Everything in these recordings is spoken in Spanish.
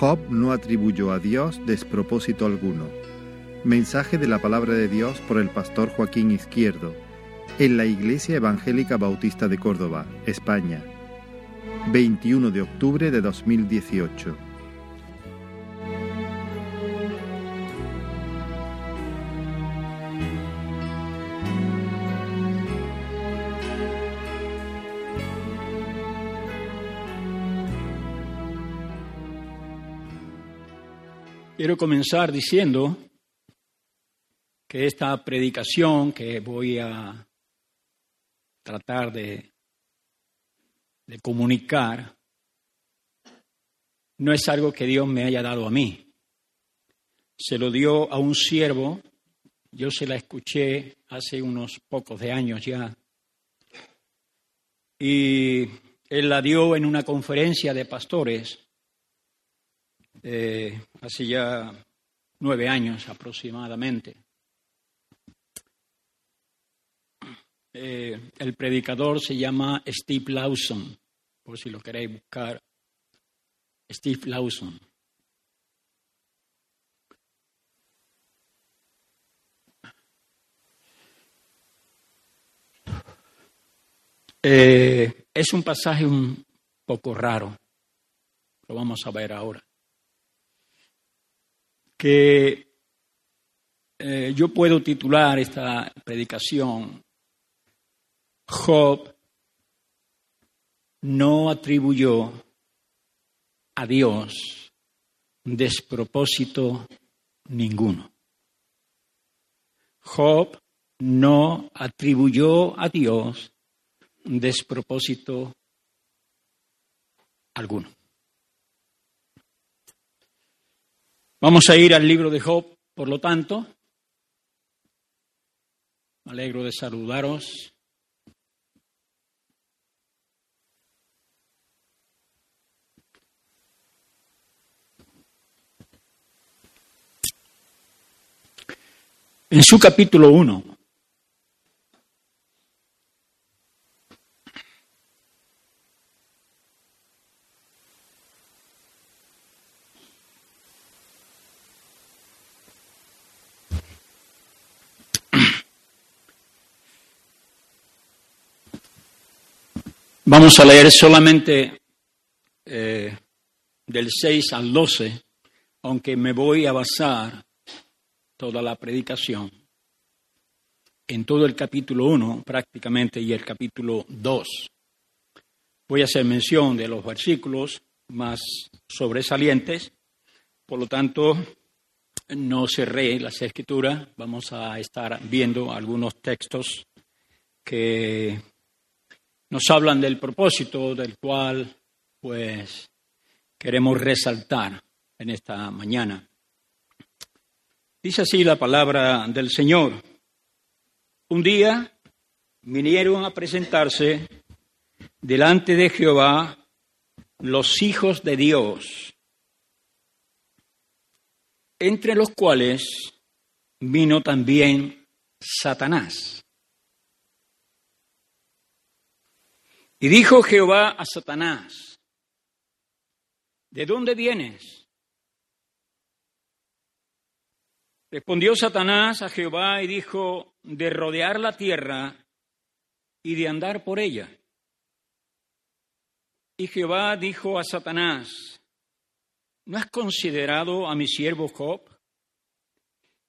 Job no atribuyó a Dios despropósito alguno. Mensaje de la palabra de Dios por el pastor Joaquín Izquierdo, en la Iglesia Evangélica Bautista de Córdoba, España, 21 de octubre de 2018. Quiero comenzar diciendo que esta predicación que voy a tratar de, comunicar no es algo que Dios me haya dado a mí. Se lo dio a un siervo, yo se la escuché hace unos pocos de años ya, y él la dio en una conferencia de pastores eh, hace ya nueve años aproximadamente. Eh, el predicador se llama Steve Lawson, por si lo queréis buscar. Steve Lawson. Eh, es un pasaje un poco raro, lo vamos a ver ahora que eh, yo puedo titular esta predicación, Job no atribuyó a Dios despropósito ninguno. Job no atribuyó a Dios despropósito alguno. Vamos a ir al libro de Job, por lo tanto. Me alegro de saludaros. En su capítulo 1, Vamos a leer solamente eh, del 6 al 12, aunque me voy a basar toda la predicación en todo el capítulo 1 prácticamente y el capítulo 2. Voy a hacer mención de los versículos más sobresalientes, por lo tanto no cerré las escrituras, vamos a estar viendo algunos textos que nos hablan del propósito del cual pues queremos resaltar en esta mañana. Dice así la palabra del Señor. Un día vinieron a presentarse delante de Jehová los hijos de Dios, entre los cuales vino también Satanás. Y dijo Jehová a Satanás, ¿de dónde vienes? Respondió Satanás a Jehová y dijo, de rodear la tierra y de andar por ella. Y Jehová dijo a Satanás, ¿no has considerado a mi siervo Job,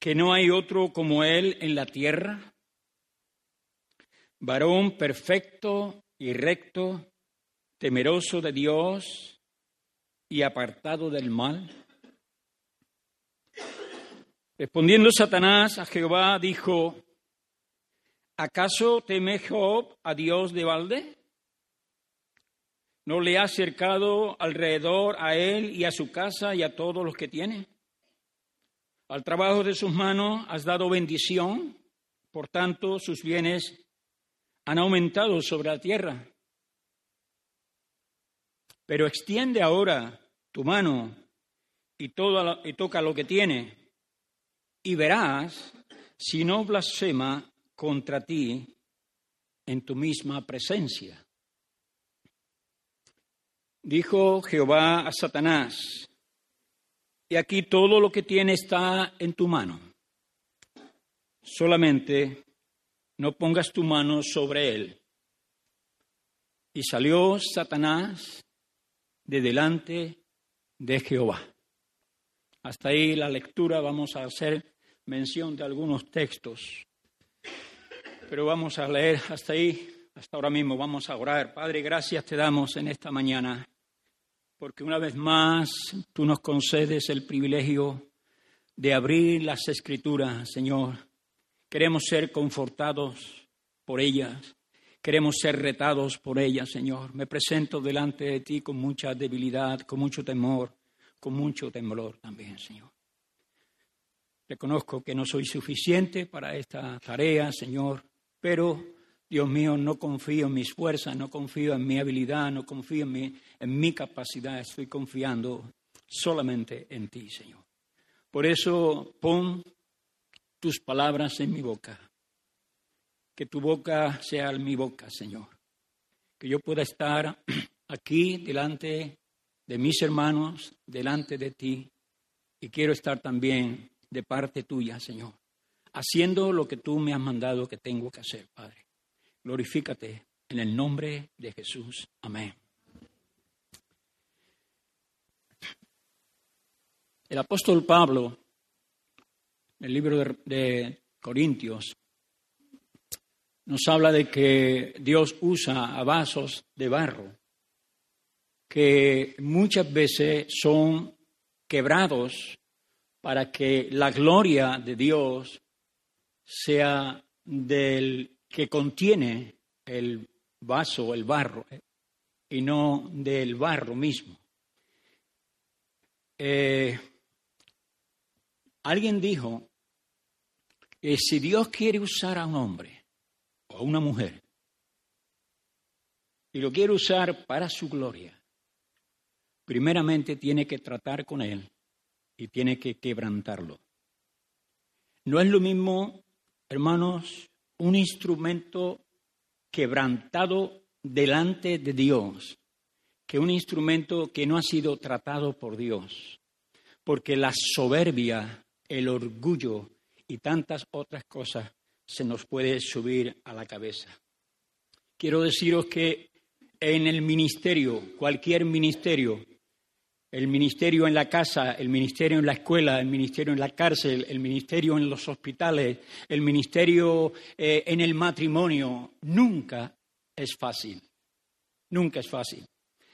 que no hay otro como él en la tierra? Varón perfecto y recto, temeroso de Dios y apartado del mal? Respondiendo Satanás a Jehová, dijo, ¿acaso teme Job a Dios de balde? ¿No le ha cercado alrededor a él y a su casa y a todos los que tiene? Al trabajo de sus manos has dado bendición, por tanto sus bienes han aumentado sobre la tierra. Pero extiende ahora tu mano y, y toca lo que tiene, y verás si no blasfema contra ti en tu misma presencia. Dijo Jehová a Satanás, Y aquí todo lo que tiene está en tu mano. Solamente no pongas tu mano sobre él. Y salió Satanás de delante de Jehová. Hasta ahí la lectura, vamos a hacer mención de algunos textos, pero vamos a leer hasta ahí, hasta ahora mismo, vamos a orar. Padre, gracias te damos en esta mañana, porque una vez más tú nos concedes el privilegio de abrir las escrituras, Señor. Queremos ser confortados por ellas. Queremos ser retados por ellas, Señor. Me presento delante de ti con mucha debilidad, con mucho temor, con mucho temblor también, Señor. Reconozco que no soy suficiente para esta tarea, Señor, pero, Dios mío, no confío en mis fuerzas, no confío en mi habilidad, no confío en mi, en capacidad, estoy confiando solamente en ti, Señor. Por eso pon tus palabras en mi boca, que tu boca sea mi boca, Señor, que yo pueda estar aquí delante de mis hermanos delante de ti y quiero estar también de parte tuya, Señor, haciendo lo que tú me has mandado que tengo que hacer, Padre. Glorifícate en el nombre de Jesús. Amén. El apóstol Pablo, el libro de, Corintios, nos habla de que Dios usa a vasos de barro que muchas veces son quebrados para que la gloria de Dios sea del que contiene el vaso, el barro, y no del barro mismo. Eh, alguien dijo que si Dios quiere usar a un hombre o a una mujer y lo quiere usar para su gloria, primeramente tiene que tratar con él y tiene que quebrantarlo. No es lo mismo, hermanos, un instrumento quebrantado delante de Dios que un instrumento que no ha sido tratado por Dios. Porque la soberbia, el orgullo y tantas otras cosas se nos puede subir a la cabeza. Quiero deciros que en el ministerio, cualquier ministerio, el ministerio en la casa, el ministerio en la escuela, el ministerio en la cárcel, el ministerio en los hospitales, el ministerio eh, en el matrimonio, nunca es fácil. Nunca es fácil.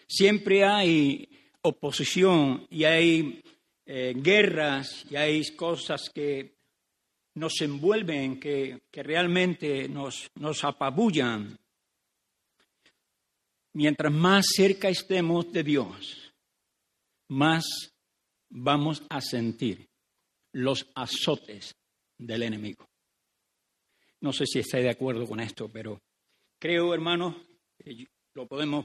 Siempre hay oposición y hay eh, guerras y hay cosas que nos envuelven, que, que realmente nos, nos apabullan. Mientras más cerca estemos de Dios, más vamos a sentir los azotes del enemigo. No sé si estáis de acuerdo con esto, pero creo, hermanos, lo podemos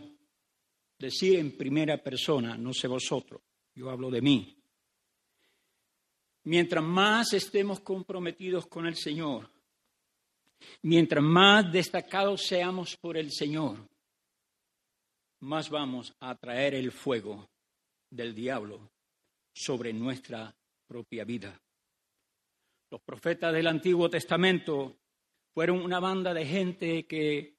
decir en primera persona, no sé vosotros, yo hablo de mí. Mientras más estemos comprometidos con el Señor, mientras más destacados seamos por el Señor, más vamos a atraer el fuego del diablo sobre nuestra propia vida. Los profetas del Antiguo Testamento fueron una banda de gente que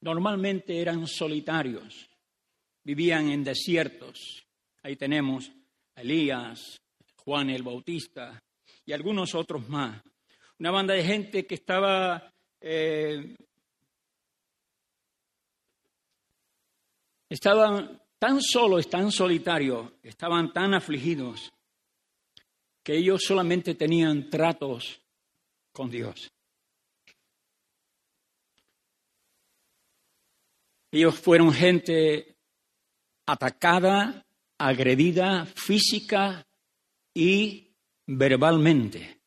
normalmente eran solitarios, vivían en desiertos. Ahí tenemos a Elías, Juan el Bautista y algunos otros más. Una banda de gente que estaba eh, estaban tan solos, tan solitarios, estaban tan afligidos, que ellos solamente tenían tratos con Dios. Ellos fueron gente atacada, agredida física y verbalmente.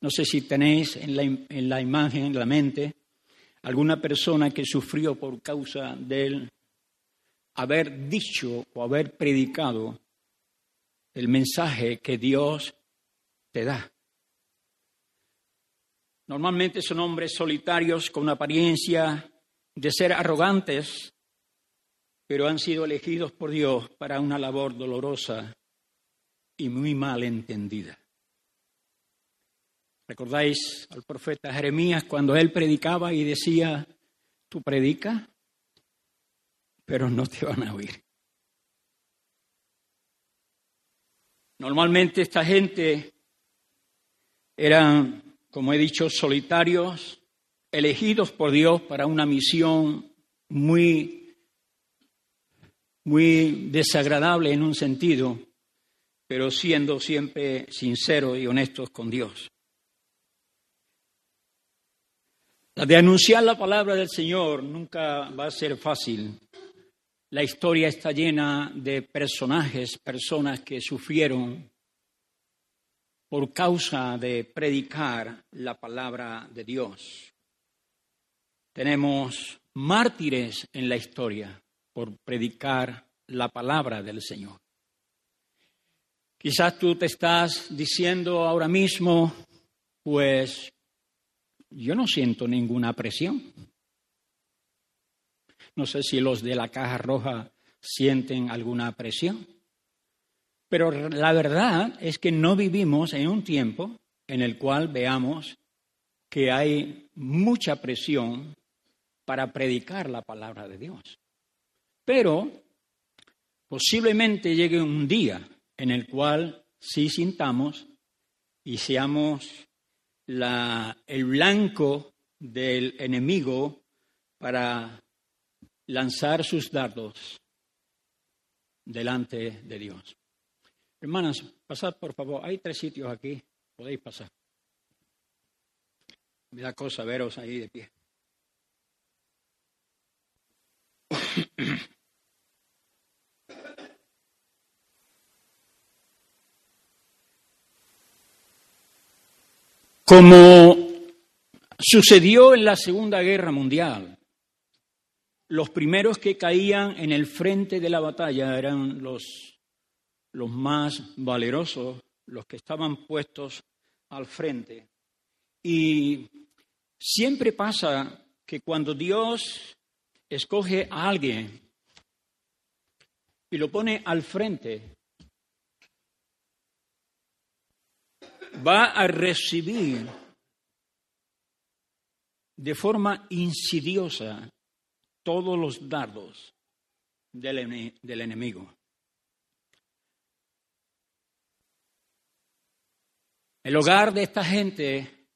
No sé si tenéis en la, en la imagen, en la mente, alguna persona que sufrió por causa del haber dicho o haber predicado el mensaje que Dios te da. Normalmente son hombres solitarios con apariencia de ser arrogantes, pero han sido elegidos por Dios para una labor dolorosa y muy mal entendida. ¿Recordáis al profeta Jeremías cuando él predicaba y decía, tú predica, pero no te van a oír? Normalmente esta gente eran, como he dicho, solitarios, elegidos por Dios para una misión muy, muy desagradable en un sentido, pero siendo siempre sinceros y honestos con Dios. La de anunciar la palabra del Señor nunca va a ser fácil. La historia está llena de personajes, personas que sufrieron por causa de predicar la palabra de Dios. Tenemos mártires en la historia por predicar la palabra del Señor. Quizás tú te estás diciendo ahora mismo, pues yo no siento ninguna presión. No sé si los de la caja roja sienten alguna presión. Pero la verdad es que no vivimos en un tiempo en el cual veamos que hay mucha presión para predicar la palabra de Dios. Pero posiblemente llegue un día en el cual sí sintamos y seamos el blanco del enemigo para lanzar sus dardos delante de Dios. Hermanas, pasad por favor. Hay tres sitios aquí. Podéis pasar. Me da cosa veros ahí de pie. Como sucedió en la Segunda Guerra Mundial, los primeros que caían en el frente de la batalla eran los, los más valerosos, los que estaban puestos al frente. Y siempre pasa que cuando Dios escoge a alguien y lo pone al frente, va a recibir de forma insidiosa todos los dardos del, del enemigo. El hogar de esta gente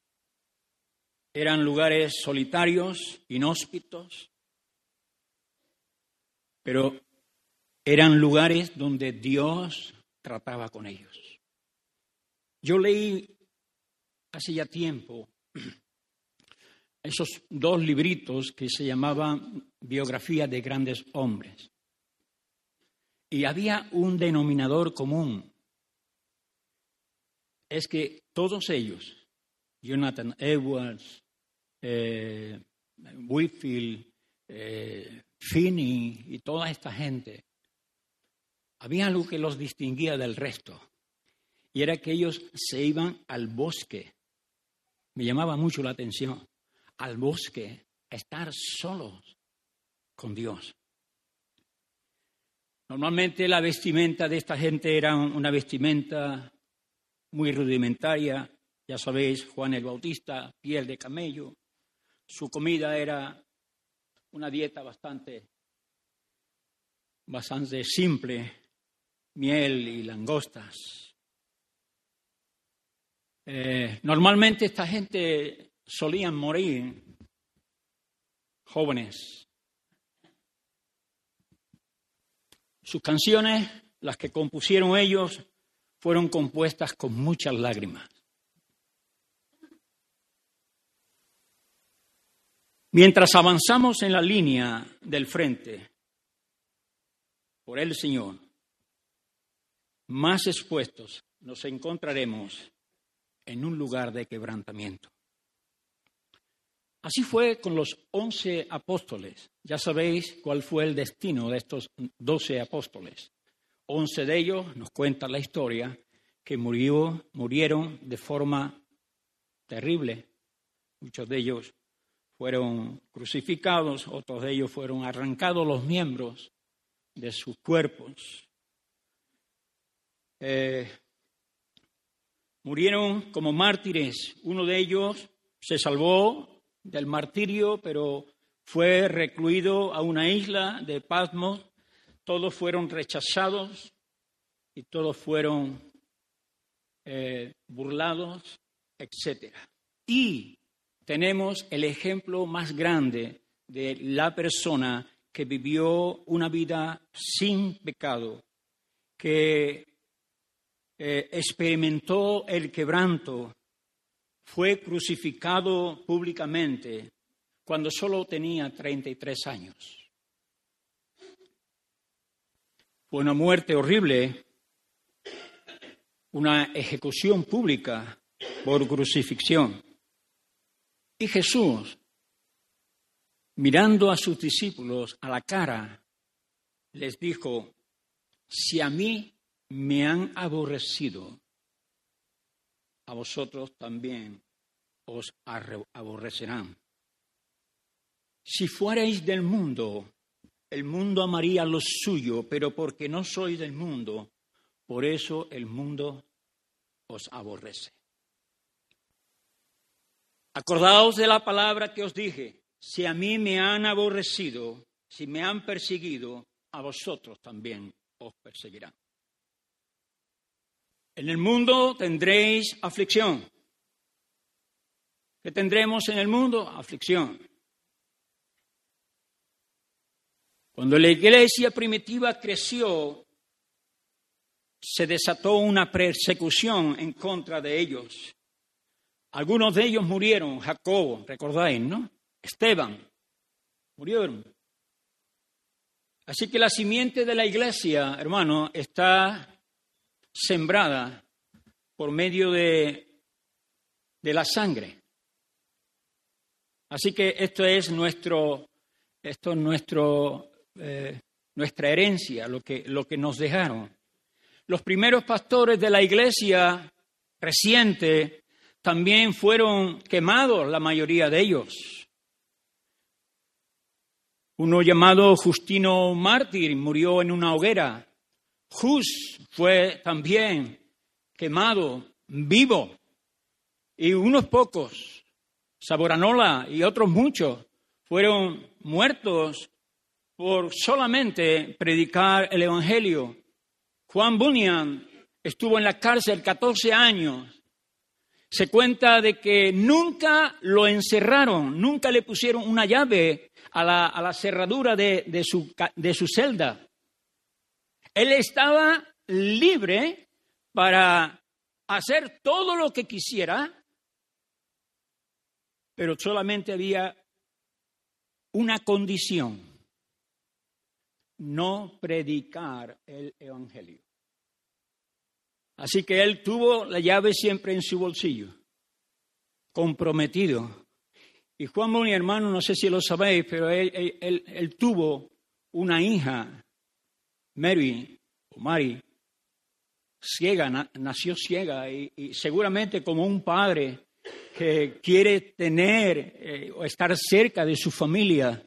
eran lugares solitarios, inhóspitos, pero eran lugares donde Dios trataba con ellos. Yo leí hace ya tiempo esos dos libritos que se llamaban Biografía de grandes hombres. Y había un denominador común. Es que todos ellos, Jonathan Edwards, eh, Whitfield, eh, Finney y toda esta gente, había algo que los distinguía del resto. Y era que ellos se iban al bosque. Me llamaba mucho la atención al bosque, estar solos con Dios. Normalmente la vestimenta de esta gente era una vestimenta muy rudimentaria, ya sabéis, Juan el Bautista, piel de camello. Su comida era una dieta bastante, bastante simple, miel y langostas. Eh, normalmente esta gente solían morir jóvenes. Sus canciones, las que compusieron ellos, fueron compuestas con muchas lágrimas. Mientras avanzamos en la línea del frente por el Señor, más expuestos nos encontraremos en un lugar de quebrantamiento. Así fue con los once apóstoles. Ya sabéis cuál fue el destino de estos doce apóstoles. Once de ellos, nos cuenta la historia, que murió, murieron de forma terrible. Muchos de ellos fueron crucificados, otros de ellos fueron arrancados los miembros de sus cuerpos. Eh, murieron como mártires. Uno de ellos se salvó del martirio, pero fue recluido a una isla de Patmos. Todos fueron rechazados y todos fueron eh, burlados, etc. Y tenemos el ejemplo más grande de la persona que vivió una vida sin pecado, que eh, experimentó el quebranto, fue crucificado públicamente cuando solo tenía 33 años. Fue una muerte horrible, una ejecución pública por crucifixión. Y Jesús, mirando a sus discípulos a la cara, les dijo, si a mí me han aborrecido, a vosotros también os aborrecerán. Si fuerais del mundo, el mundo amaría lo suyo, pero porque no sois del mundo, por eso el mundo os aborrece. Acordaos de la palabra que os dije, si a mí me han aborrecido, si me han perseguido, a vosotros también os perseguirán. En el mundo tendréis aflicción. ¿Qué tendremos en el mundo? Aflicción. Cuando la iglesia primitiva creció, se desató una persecución en contra de ellos. Algunos de ellos murieron, Jacobo, recordáis, ¿no? Esteban, murieron. Así que la simiente de la iglesia, hermano, está sembrada por medio de, de la sangre. Así que esto es nuestro, esto es nuestro, eh, nuestra herencia, lo que, lo que nos dejaron. Los primeros pastores de la iglesia reciente también fueron quemados, la mayoría de ellos. Uno llamado Justino Mártir murió en una hoguera. Jus fue también quemado vivo. Y unos pocos, Saboranola y otros muchos, fueron muertos por solamente predicar el Evangelio. Juan Bunyan estuvo en la cárcel 14 años. Se cuenta de que nunca lo encerraron, nunca le pusieron una llave a la, cerradura de, su, de su celda. Él estaba libre para hacer todo lo que quisiera, pero solamente había una condición, no predicar el Evangelio. Así que él tuvo la llave siempre en su bolsillo, comprometido. Y Juan mi hermano, no sé si lo sabéis, pero él, tuvo una hija, Mary, o Mary, ciega, nació ciega y, seguramente como un padre que quiere tener eh, o estar cerca de su familia,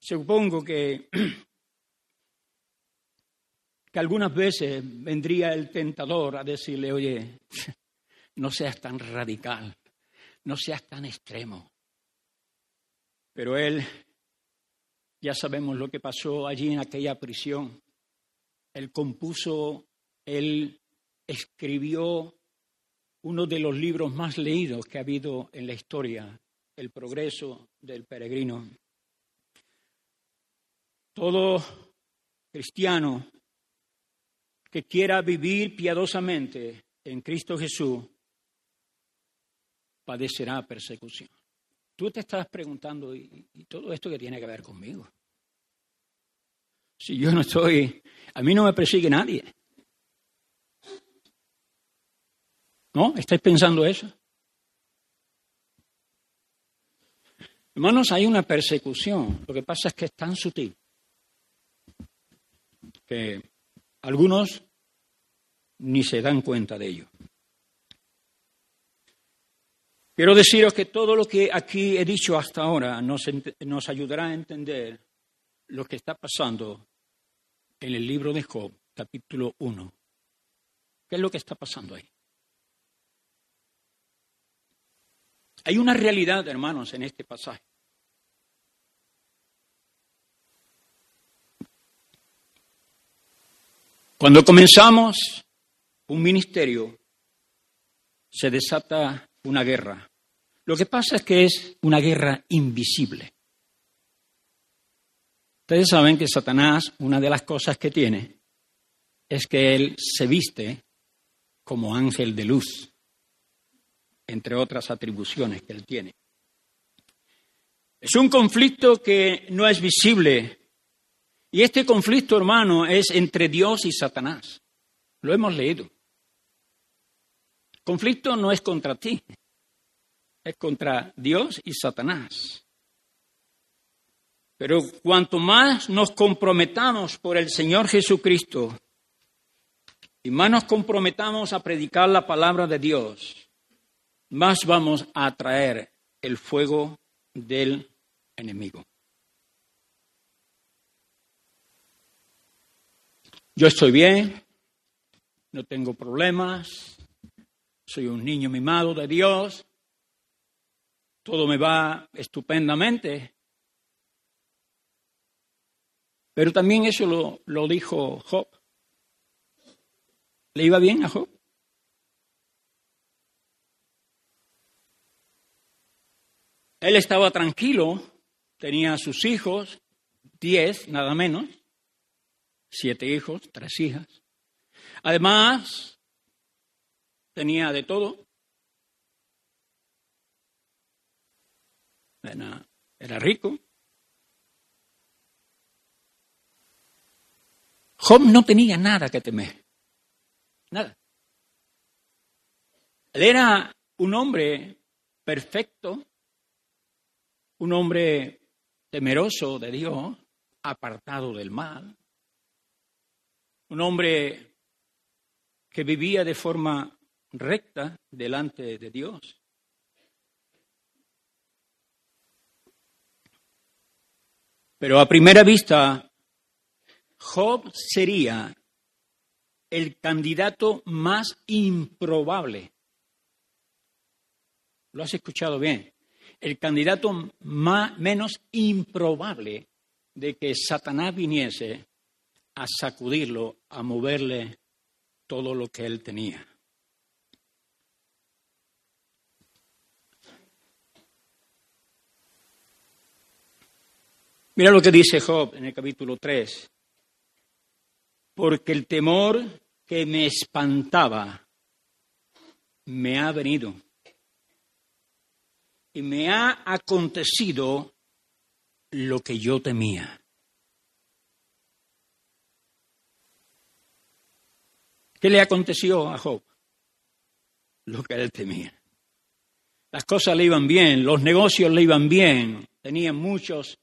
supongo que, que algunas veces vendría el tentador a decirle, oye, no seas tan radical, no seas tan extremo. Pero él, ya sabemos lo que pasó allí en aquella prisión. Él compuso él escribió uno de los libros más leídos que ha habido en la historia, El progreso del peregrino. Todo cristiano que quiera vivir piadosamente en Cristo Jesús padecerá persecución. Tú te estás preguntando, ¿y, todo esto que tiene que ver conmigo? Si yo no estoy, a mí no me persigue nadie. ¿No? ¿Estáis pensando eso? Hermanos, hay una persecución. Lo que pasa es que es tan sutil que algunos ni se dan cuenta de ello. Quiero deciros que todo lo que aquí he dicho hasta ahora nos, nos ayudará a entender lo que está pasando en el libro de Job, capítulo 1. ¿Qué es lo que está pasando ahí? Hay una realidad, hermanos, en este pasaje. Cuando comenzamos un ministerio, se desata una guerra. Lo que pasa es que es una guerra invisible. Ustedes saben que Satanás, una de las cosas que tiene, es que él se viste como ángel de luz, entre otras atribuciones que él tiene. Es un conflicto que no es visible y este conflicto, hermano, es entre Dios y Satanás. Lo hemos leído. Conflicto no es contra ti, es contra Dios y Satanás. Pero cuanto más nos comprometamos por el Señor Jesucristo y más nos comprometamos a predicar la palabra de Dios, más vamos a atraer el fuego del enemigo. Yo estoy bien, no tengo problemas, soy un niño mimado de Dios, todo me va estupendamente. Pero también eso lo, lo dijo Job. ¿Le iba bien a Job? Él estaba tranquilo, tenía a sus hijos, diez nada menos, siete hijos, tres hijas. Además, tenía de todo. Era, rico. Job no tenía nada que temer. Nada. Él era un hombre perfecto, un hombre temeroso de Dios, apartado del mal un hombre que vivía de forma recta delante de Dios. Pero a primera vista, Job sería el candidato más improbable. Lo has escuchado bien. El candidato más, menos improbable de que Satanás viniese a sacudirlo, a moverle todo lo que él tenía. Mira lo que dice Job en el capítulo 3. Porque el temor que me espantaba me ha venido y me ha acontecido lo que yo temía. ¿Qué le aconteció a Job? Lo que él temía. Las cosas le iban bien, los negocios le iban bien, tenía muchas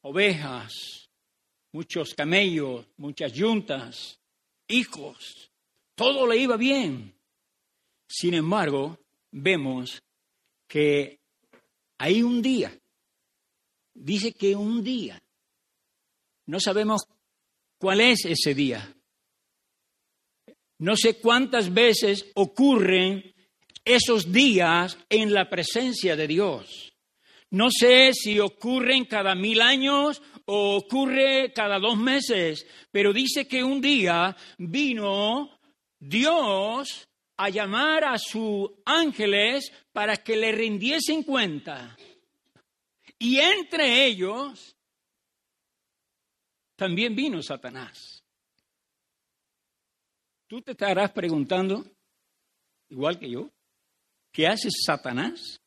ovejas, muchos camellos, muchas yuntas, hijos, todo le iba bien. Sin embargo, vemos que hay un día, dice que un día, no sabemos cuál es ese día, no sé cuántas veces ocurren esos días en la presencia de Dios. No sé si ocurren cada mil años ocurre cada dos meses, pero dice que un día vino Dios a llamar a sus ángeles para que le rindiesen cuenta. Y entre ellos también vino Satanás. Tú te estarás preguntando, igual que yo, ¿qué hace Satanás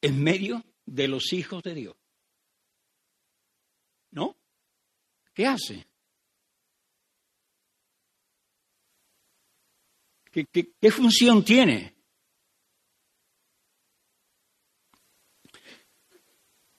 en medio de los hijos de Dios? ¿No? ¿Qué hace? ¿Qué, qué función tiene?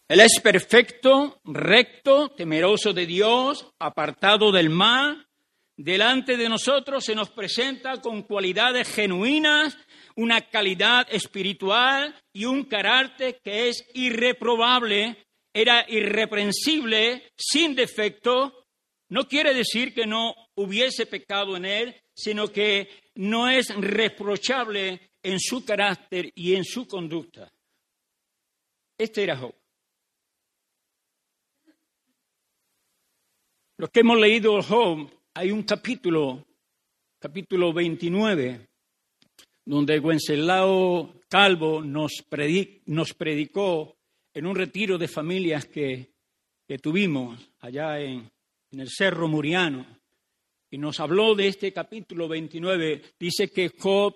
Él es perfecto, recto, temeroso de Dios, apartado del mal, delante de nosotros se nos presenta con cualidades genuinas, una calidad espiritual y un carácter que es irreprobable, era irreprensible, sin defecto. No quiere decir que no hubiese pecado en él, sino que no es reprochable en su carácter y en su conducta. Este era Job. Los que hemos leído Job, hay un capítulo, capítulo 29, donde Wenceslao Calvo nos, predicó en un retiro de familias que, tuvimos allá en, el Cerro Muriano, y nos habló de este capítulo 29. Dice que Job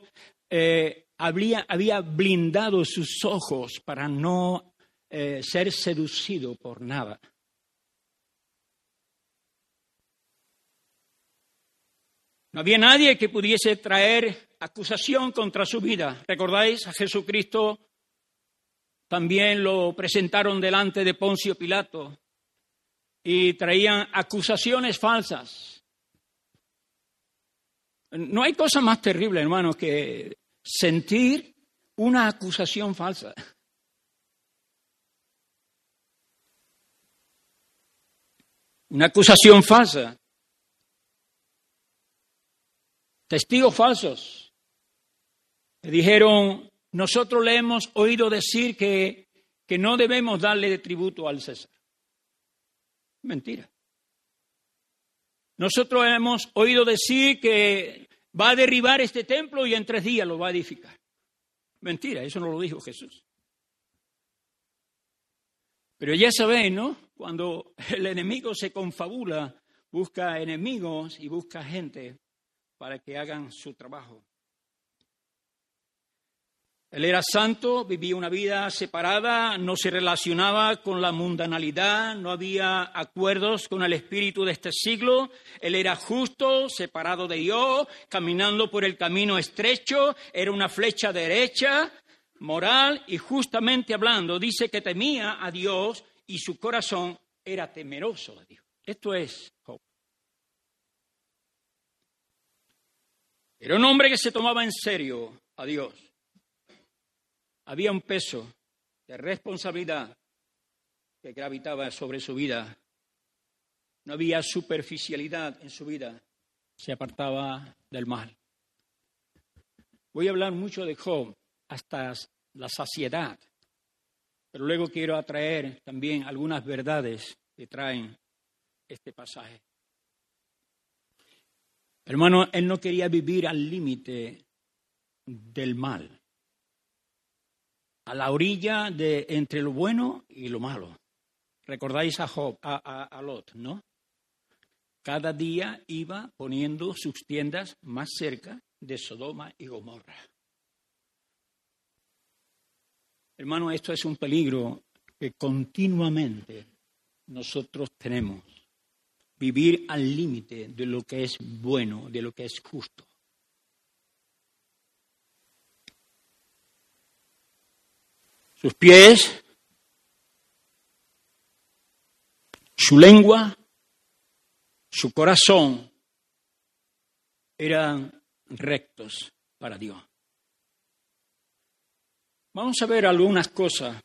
eh, había, blindado sus ojos para no eh, ser seducido por nada. No había nadie que pudiese traer acusación contra su vida. ¿Recordáis? A Jesucristo también lo presentaron delante de Poncio Pilato y traían acusaciones falsas. No hay cosa más terrible, hermano, que sentir una acusación falsa. Una acusación falsa testigos falsos. Le dijeron, nosotros le hemos oído decir que, que no debemos darle tributo al César. Mentira. Nosotros hemos oído decir que va a derribar este templo y en tres días lo va a edificar. Mentira, eso no lo dijo Jesús. Pero ya sabéis, ¿no? Cuando el enemigo se confabula, busca enemigos y busca gente para que hagan su trabajo. Él era santo, vivía una vida separada, no se relacionaba con la mundanalidad, no había acuerdos con el espíritu de este siglo. Él era justo, separado de Dios, caminando por el camino estrecho, era una flecha derecha, moral y justamente hablando, dice que temía a Dios y su corazón era temeroso de Dios. Esto es Job. Era un hombre que se tomaba en serio a Dios. Había un peso de responsabilidad que gravitaba sobre su vida. No había superficialidad en su vida. Se apartaba del mal. Voy a hablar mucho de Job hasta la saciedad, pero luego quiero atraer también algunas verdades que traen este pasaje. Hermano, él no quería vivir al límite del mal, a la orilla de entre lo bueno y lo malo. Recordáis a Job, a, Lot, ¿no? Cada día iba poniendo sus tiendas más cerca de Sodoma y Gomorra. Hermano, esto es un peligro que continuamente nosotros tenemos vivir al límite de lo que es bueno, de lo que es justo. Sus pies, su lengua, su corazón eran rectos para Dios. Vamos a ver algunas cosas.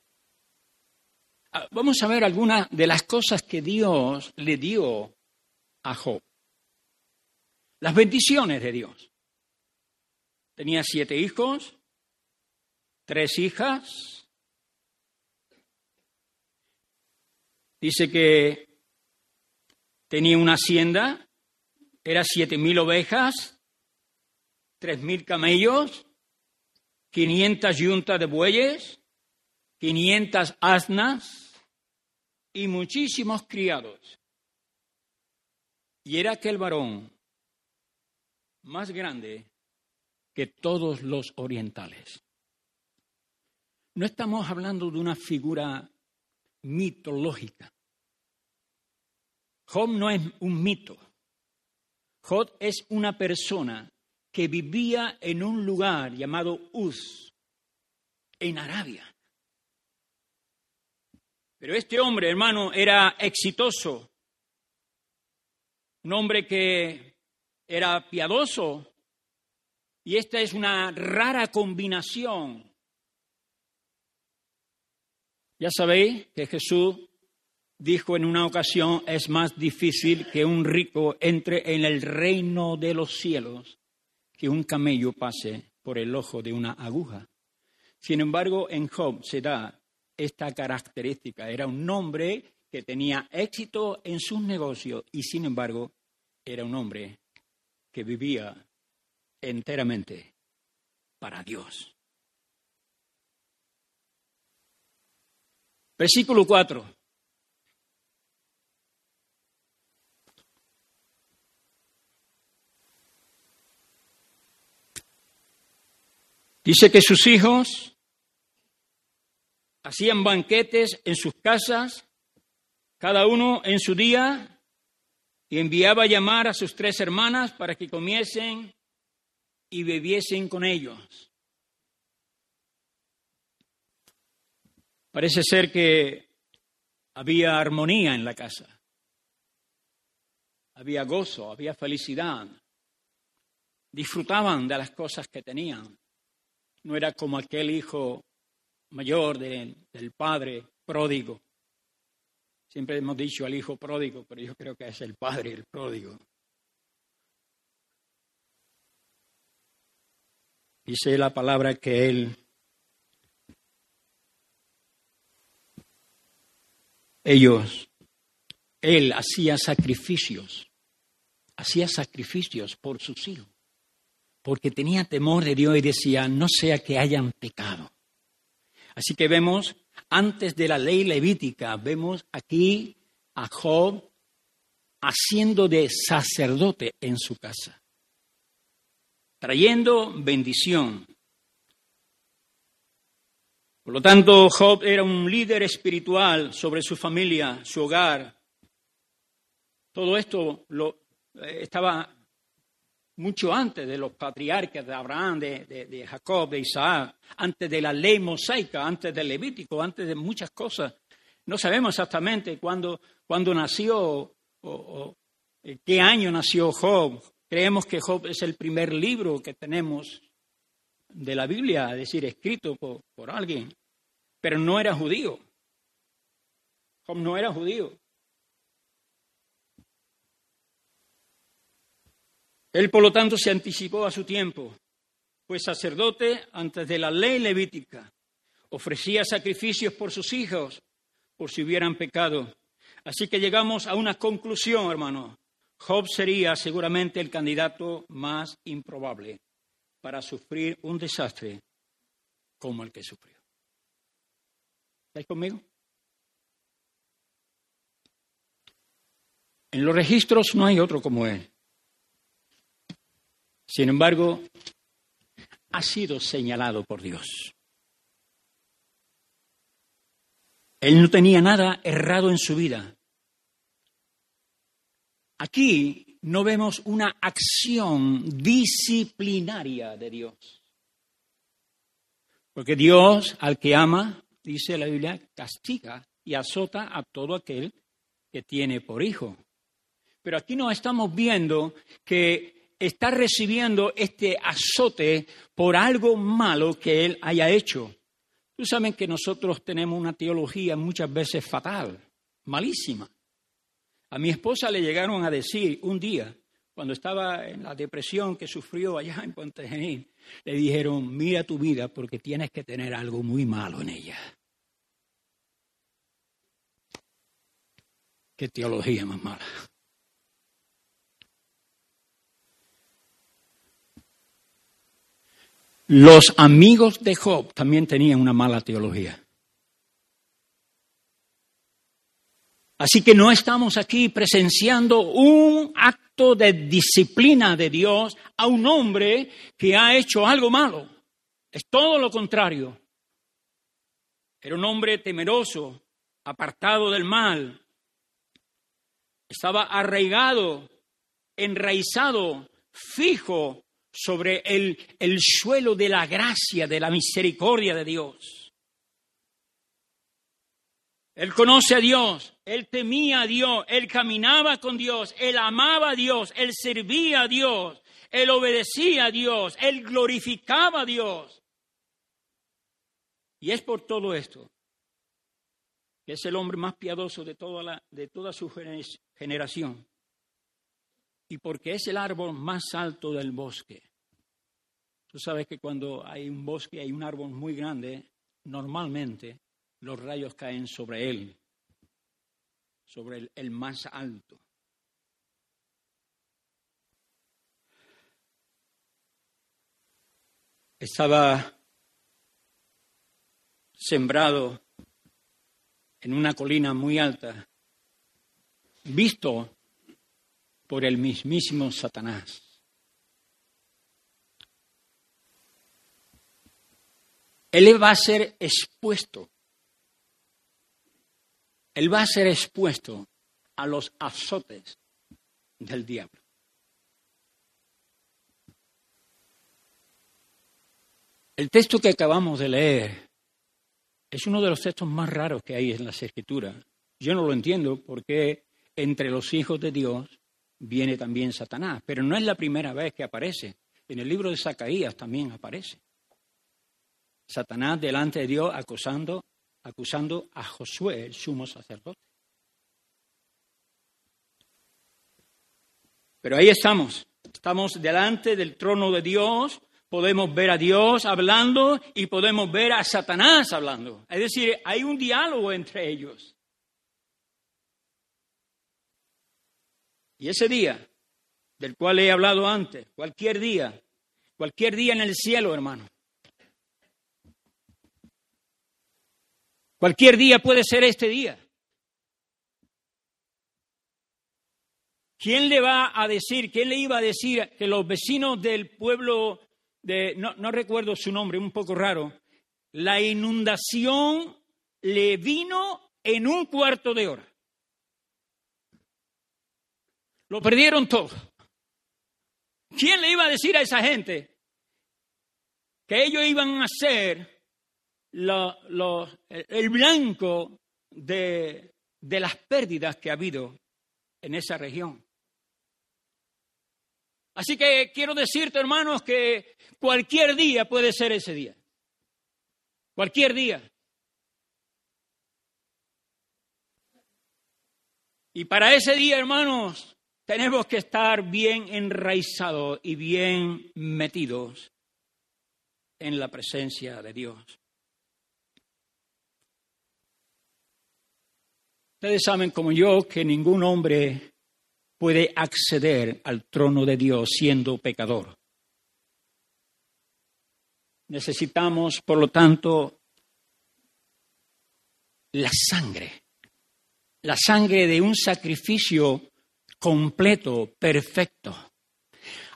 Ah, vamos a ver algunas de las cosas que Dios le dio a Job. Las bendiciones de Dios. Tenía siete hijos, tres hijas. Dice que tenía una hacienda, era siete mil ovejas, tres mil camellos, quinientas yuntas de bueyes, quinientas asnas y muchísimos criados. Y era aquel varón más grande que todos los orientales. No estamos hablando de una figura mitológica. Job no es un mito. Job es una persona que vivía en un lugar llamado Uz, en Arabia. Pero este hombre, hermano, era exitoso, un hombre que era piadoso, y esta es una rara combinación. Ya sabéis que Jesús dijo en una ocasión, es más difícil que un rico entre en el reino de los cielos que un camello pase por el ojo de una aguja. Sin embargo, en Job se da esta característica. Era un hombre que tenía éxito en sus negocios y sin embargo era un hombre que vivía enteramente para Dios. Versículo 4. Dice que sus hijos hacían banquetes en sus casas, cada uno en su día, y enviaba a llamar a sus tres hermanas para que comiesen y bebiesen con ellos. Parece ser que había armonía en la casa, había gozo, había felicidad, disfrutaban de las cosas que tenían no era como aquel hijo mayor del padre pródigo. Siempre hemos dicho al hijo pródigo, pero yo creo que es el padre el pródigo. Dice la palabra que él, ellos, él hacía sacrificios, hacía sacrificios por sus hijos porque tenía temor de Dios y decía, no sea que hayan pecado. Así que vemos, antes de la ley levítica, vemos aquí a Job haciendo de sacerdote en su casa, trayendo bendición. Por lo tanto, Job era un líder espiritual sobre su familia, su hogar. Todo esto lo, eh, estaba mucho antes de los patriarcas de Abraham, de, Jacob, de Isaac, antes de la ley mosaica, antes del Levítico, antes de muchas cosas. No sabemos exactamente cuándo, nació o, qué año nació Job. Creemos que Job es el primer libro que tenemos de la Biblia, es decir, escrito por alguien, pero no era judío. Job no era judío. Él, por lo tanto, se anticipó a su tiempo, pues sacerdote antes de la ley levítica, ofrecía sacrificios por sus hijos, por si hubieran pecado. Así que llegamos a una conclusión, hermano. Job sería seguramente el candidato más improbable para sufrir un desastre como el que sufrió. ¿Estáis conmigo? En los registros no hay otro como él. Sin embargo, ha sido señalado por Dios. Él no tenía nada errado en su vida. Aquí no vemos una acción disciplinaria de Dios. Porque Dios al que ama, dice la Biblia, castiga y azota a todo aquel que tiene por hijo. Pero aquí no estamos viendo que está recibiendo este azote por algo malo que él haya hecho. Tú sabes que nosotros tenemos una teología muchas veces fatal, malísima. A mi esposa le llegaron a decir un día, cuando estaba en la depresión que sufrió allá en Genil, le dijeron, mira tu vida porque tienes que tener algo muy malo en ella. Qué teología más mala. Los amigos de Job también tenían una mala teología. Así que no estamos aquí presenciando un acto de disciplina de Dios a un hombre que ha hecho algo malo. Es todo lo contrario. Era un hombre temeroso, apartado del mal. Estaba arraigado, enraizado, fijo sobre el, el suelo de la gracia, de la misericordia de Dios. Él conoce a Dios, él temía a Dios, él caminaba con Dios, él amaba a Dios, él servía a Dios, él obedecía a Dios, él glorificaba a Dios. Y es por todo esto que es el hombre más piadoso de toda, la, de toda su generación y porque es el árbol más alto del bosque. Tú sabes que cuando hay un bosque, hay un árbol muy grande, normalmente los rayos caen sobre él, sobre el, el más alto. Estaba sembrado en una colina muy alta, visto por el mismísimo Satanás. Él va a ser expuesto. Él va a ser expuesto a los azotes del diablo. El texto que acabamos de leer es uno de los textos más raros que hay en las Escrituras. Yo no lo entiendo porque entre los hijos de Dios viene también Satanás, pero no es la primera vez que aparece. En el libro de Zacarías también aparece. Satanás delante de Dios acusando, acusando a Josué, el sumo sacerdote. Pero ahí estamos, estamos delante del trono de Dios, podemos ver a Dios hablando y podemos ver a Satanás hablando. Es decir, hay un diálogo entre ellos. Y ese día, del cual he hablado antes, cualquier día, cualquier día en el cielo, hermano. Cualquier día puede ser este día. ¿Quién le va a decir, quién le iba a decir que los vecinos del pueblo de, no, no recuerdo su nombre, un poco raro, la inundación le vino en un cuarto de hora? Lo perdieron todo. ¿Quién le iba a decir a esa gente que ellos iban a ser el blanco de, de las pérdidas que ha habido en esa región? Así que quiero decirte, hermanos, que cualquier día puede ser ese día. Cualquier día. Y para ese día, hermanos, tenemos que estar bien enraizados y bien metidos en la presencia de Dios. Ustedes saben como yo que ningún hombre puede acceder al trono de Dios siendo pecador. Necesitamos, por lo tanto, la sangre, la sangre de un sacrificio completo, perfecto.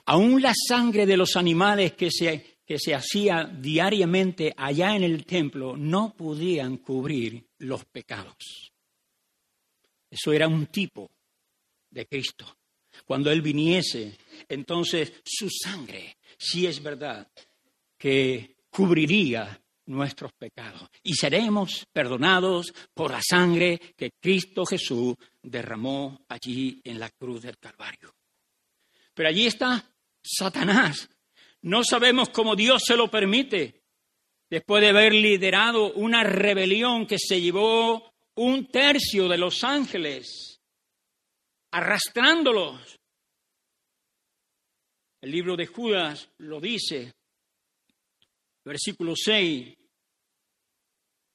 Aún la sangre de los animales que se, que se hacía diariamente allá en el templo no podían cubrir los pecados. Eso era un tipo de Cristo. Cuando Él viniese, entonces su sangre, si es verdad, que cubriría nuestros pecados y seremos perdonados por la sangre que Cristo Jesús derramó allí en la cruz del Calvario. Pero allí está Satanás. No sabemos cómo Dios se lo permite. Después de haber liderado una rebelión que se llevó un tercio de los ángeles, arrastrándolos. El libro de Judas lo dice, versículo 6,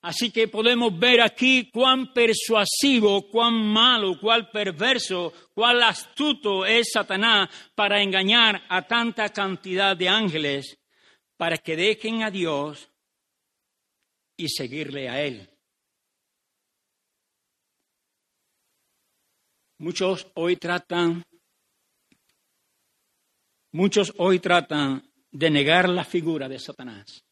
Así que podemos ver aquí cuán persuasivo, cuán malo, cuán perverso, cuán astuto es Satanás para engañar a tanta cantidad de ángeles para que dejen a Dios y seguirle a Él. Muchos hoy tratan, muchos hoy tratan de negar la figura de Satanás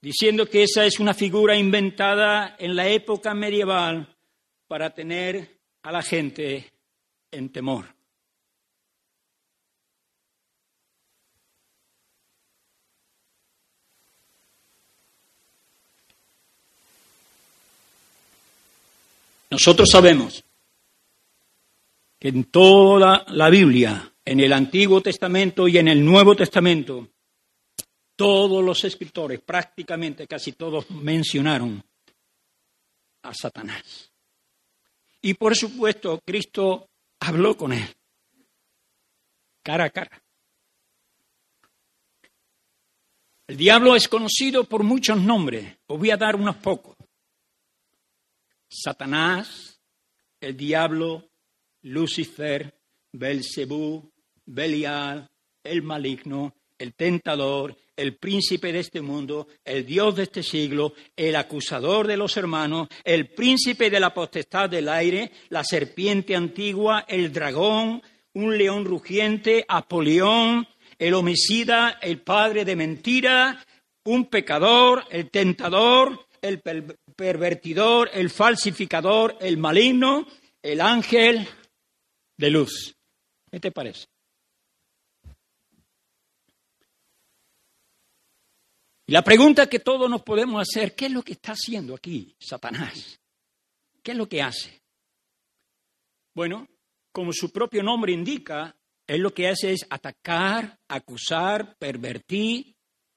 diciendo que esa es una figura inventada en la época medieval para tener a la gente en temor. Nosotros sabemos que en toda la Biblia, en el Antiguo Testamento y en el Nuevo Testamento, todos los escritores, prácticamente casi todos, mencionaron a Satanás. Y por supuesto, Cristo habló con él, cara a cara. El diablo es conocido por muchos nombres, os voy a dar unos pocos. Satanás, el diablo, Lucifer, Belcebú, Belial, el maligno, el tentador, el príncipe de este mundo, el Dios de este siglo, el acusador de los hermanos, el príncipe de la potestad del aire, la serpiente antigua, el dragón, un león rugiente, Apolión, el homicida, el padre de mentira, un pecador, el tentador, el pervertidor, el falsificador, el maligno, el ángel de luz. ¿Qué te parece? La pregunta que todos nos podemos hacer, ¿qué es lo que está haciendo aquí Satanás? ¿Qué es lo que hace? Bueno, como su propio nombre indica, él lo que hace es atacar, acusar, pervertir,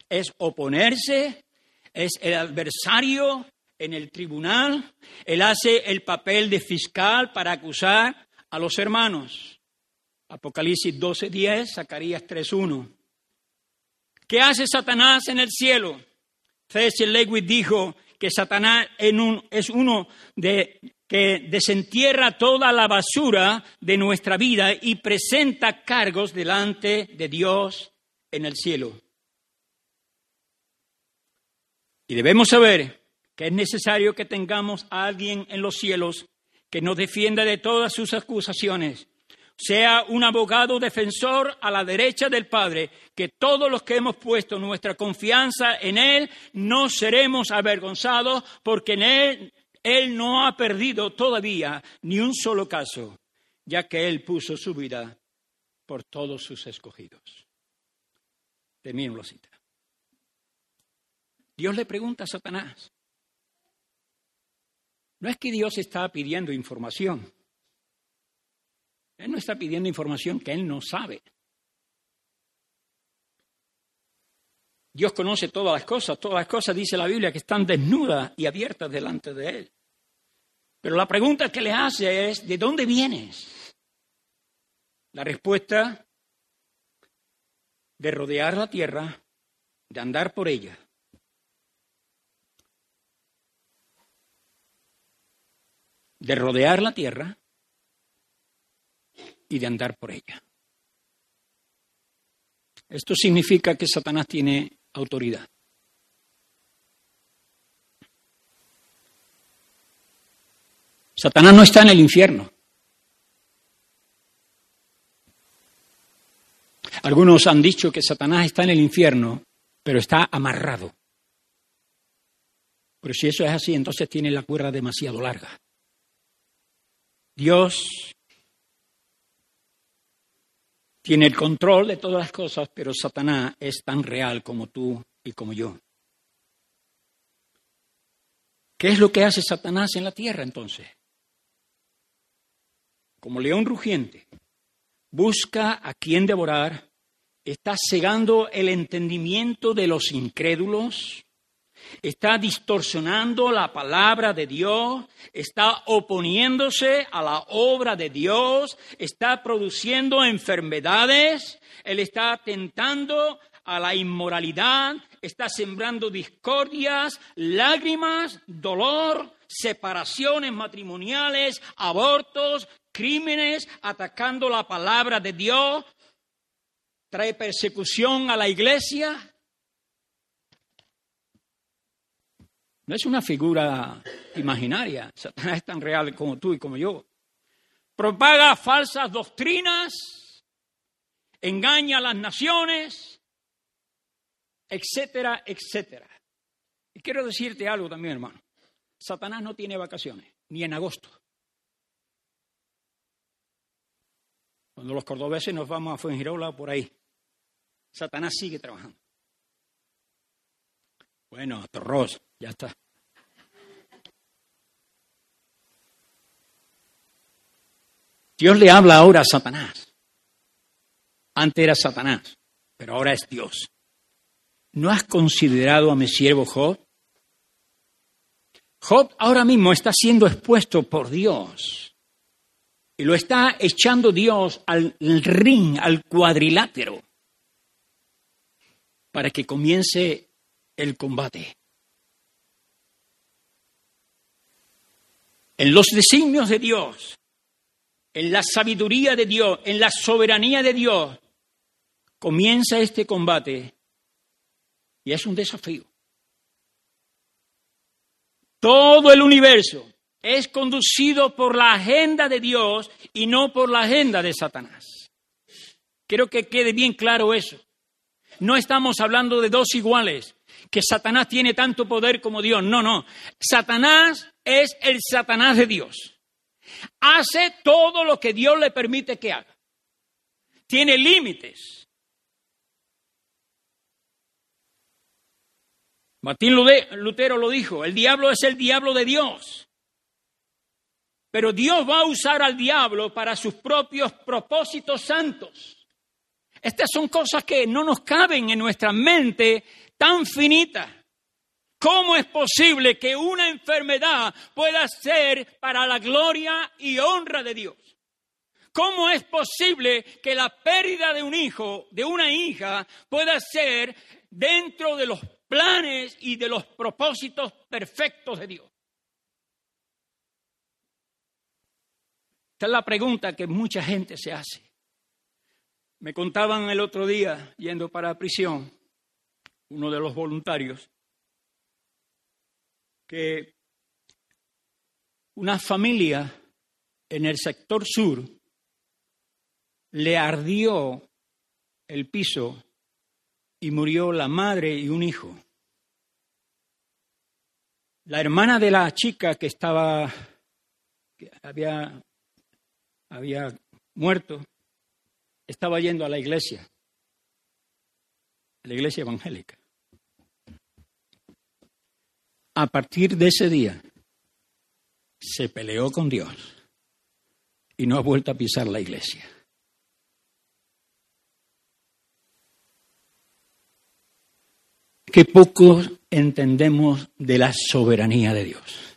es oponerse, es el adversario en el tribunal, él hace el papel de fiscal para acusar a los hermanos. Apocalipsis 12:10, Zacarías 3:1. ¿Qué hace Satanás en el cielo? C.S. Lewis dijo que Satanás es uno de, que desentierra toda la basura de nuestra vida y presenta cargos delante de Dios en el cielo. Y debemos saber que es necesario que tengamos a alguien en los cielos que nos defienda de todas sus acusaciones sea un abogado defensor a la derecha del Padre, que todos los que hemos puesto nuestra confianza en Él no seremos avergonzados porque en Él Él no ha perdido todavía ni un solo caso, ya que Él puso su vida por todos sus escogidos. Termino la cita. Dios le pregunta a Satanás. No es que Dios está pidiendo información. Él no está pidiendo información que Él no sabe. Dios conoce todas las cosas, todas las cosas, dice la Biblia, que están desnudas y abiertas delante de Él. Pero la pregunta que le hace es, ¿de dónde vienes? La respuesta, de rodear la tierra, de andar por ella. De rodear la tierra y de andar por ella. Esto significa que Satanás tiene autoridad. Satanás no está en el infierno. Algunos han dicho que Satanás está en el infierno, pero está amarrado. Pero si eso es así, entonces tiene la cuerda demasiado larga. Dios tiene el control de todas las cosas, pero Satanás es tan real como tú y como yo. ¿Qué es lo que hace Satanás en la tierra entonces? Como león rugiente, busca a quien devorar, está cegando el entendimiento de los incrédulos, está distorsionando la palabra de Dios, está oponiéndose a la obra de Dios, está produciendo enfermedades, él está tentando a la inmoralidad, está sembrando discordias, lágrimas, dolor, separaciones matrimoniales, abortos, crímenes, atacando la palabra de Dios, trae persecución a la iglesia, No es una figura imaginaria. Satanás es tan real como tú y como yo. Propaga falsas doctrinas, engaña a las naciones, etcétera, etcétera. Y quiero decirte algo también, hermano. Satanás no tiene vacaciones, ni en agosto. Cuando los cordobeses nos vamos a Fuengirola por ahí, Satanás sigue trabajando. Bueno, Torros, ya está. Dios le habla ahora a Satanás. Antes era Satanás, pero ahora es Dios. ¿No has considerado a mi siervo Job? Job ahora mismo está siendo expuesto por Dios y lo está echando Dios al ring, al cuadrilátero. para que comience el combate. En los designios de Dios, en la sabiduría de Dios, en la soberanía de Dios, comienza este combate y es un desafío. Todo el universo es conducido por la agenda de Dios y no por la agenda de Satanás. Quiero que quede bien claro eso. No estamos hablando de dos iguales, que Satanás tiene tanto poder como Dios. No, no. Satanás es el Satanás de Dios. Hace todo lo que Dios le permite que haga. Tiene límites. Martín Lutero lo dijo, el diablo es el diablo de Dios. Pero Dios va a usar al diablo para sus propios propósitos santos. Estas son cosas que no nos caben en nuestra mente tan finita. ¿Cómo es posible que una enfermedad pueda ser para la gloria y honra de Dios? ¿Cómo es posible que la pérdida de un hijo, de una hija, pueda ser dentro de los planes y de los propósitos perfectos de Dios. Esta es la pregunta que mucha gente se hace. Me contaban el otro día, yendo para prisión, uno de los voluntarios, que una familia en el sector sur le ardió el piso y murió la madre y un hijo. La hermana de la chica que estaba, que había, había muerto, estaba yendo a la iglesia, a la iglesia evangélica. A partir de ese día, se peleó con Dios y no ha vuelto a pisar la iglesia. que poco entendemos de la soberanía de Dios.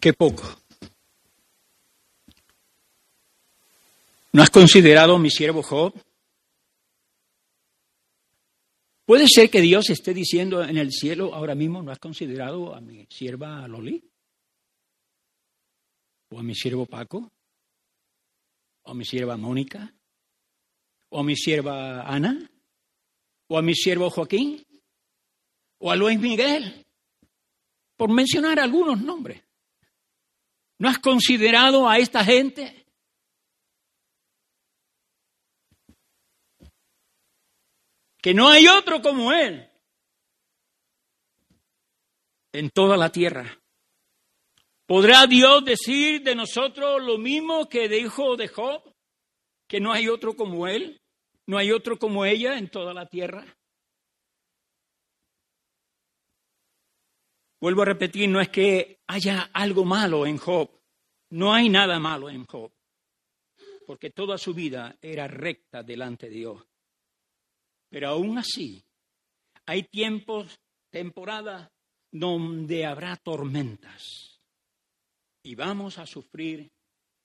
Qué poco. ¿No has considerado mi siervo Job? Puede ser que Dios esté diciendo en el cielo ahora mismo, ¿no has considerado a mi sierva Loli? ¿O a mi siervo Paco? ¿O a mi sierva Mónica? ¿O a mi sierva Ana? o a mi siervo Joaquín, o a Luis Miguel, por mencionar algunos nombres. ¿No has considerado a esta gente? Que no hay otro como Él en toda la tierra. ¿Podrá Dios decir de nosotros lo mismo que dijo de Job? Que no hay otro como Él. ¿No hay otro como ella en toda la tierra? Vuelvo a repetir, no es que haya algo malo en Job. No hay nada malo en Job. Porque toda su vida era recta delante de Dios. Pero aún así, hay tiempos, temporadas, donde habrá tormentas. Y vamos a sufrir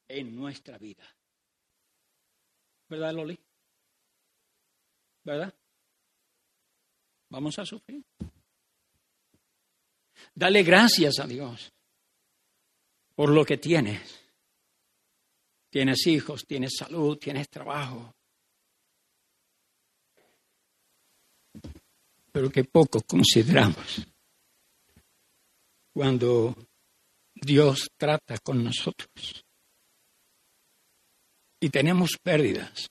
en nuestra vida. ¿Verdad, Loli? ¿verdad? Vamos a sufrir. Dale gracias a Dios por lo que tienes. Tienes hijos, tienes salud, tienes trabajo. Pero que poco consideramos cuando Dios trata con nosotros. Y tenemos pérdidas.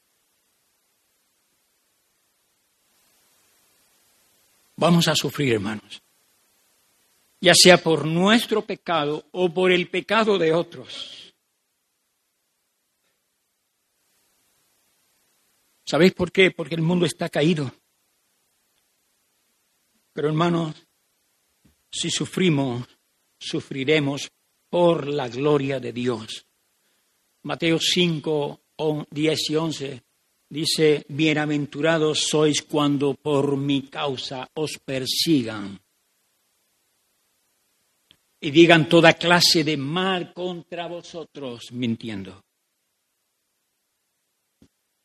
vamos a sufrir, hermanos. Ya sea por nuestro pecado o por el pecado de otros. ¿Sabéis por qué? Porque el mundo está caído. Pero hermanos, si sufrimos, sufriremos por la gloria de Dios. Mateo 5, 10 y 11 Dice, bienaventurados sois cuando por mi causa os persigan y digan toda clase de mal contra vosotros, mintiendo.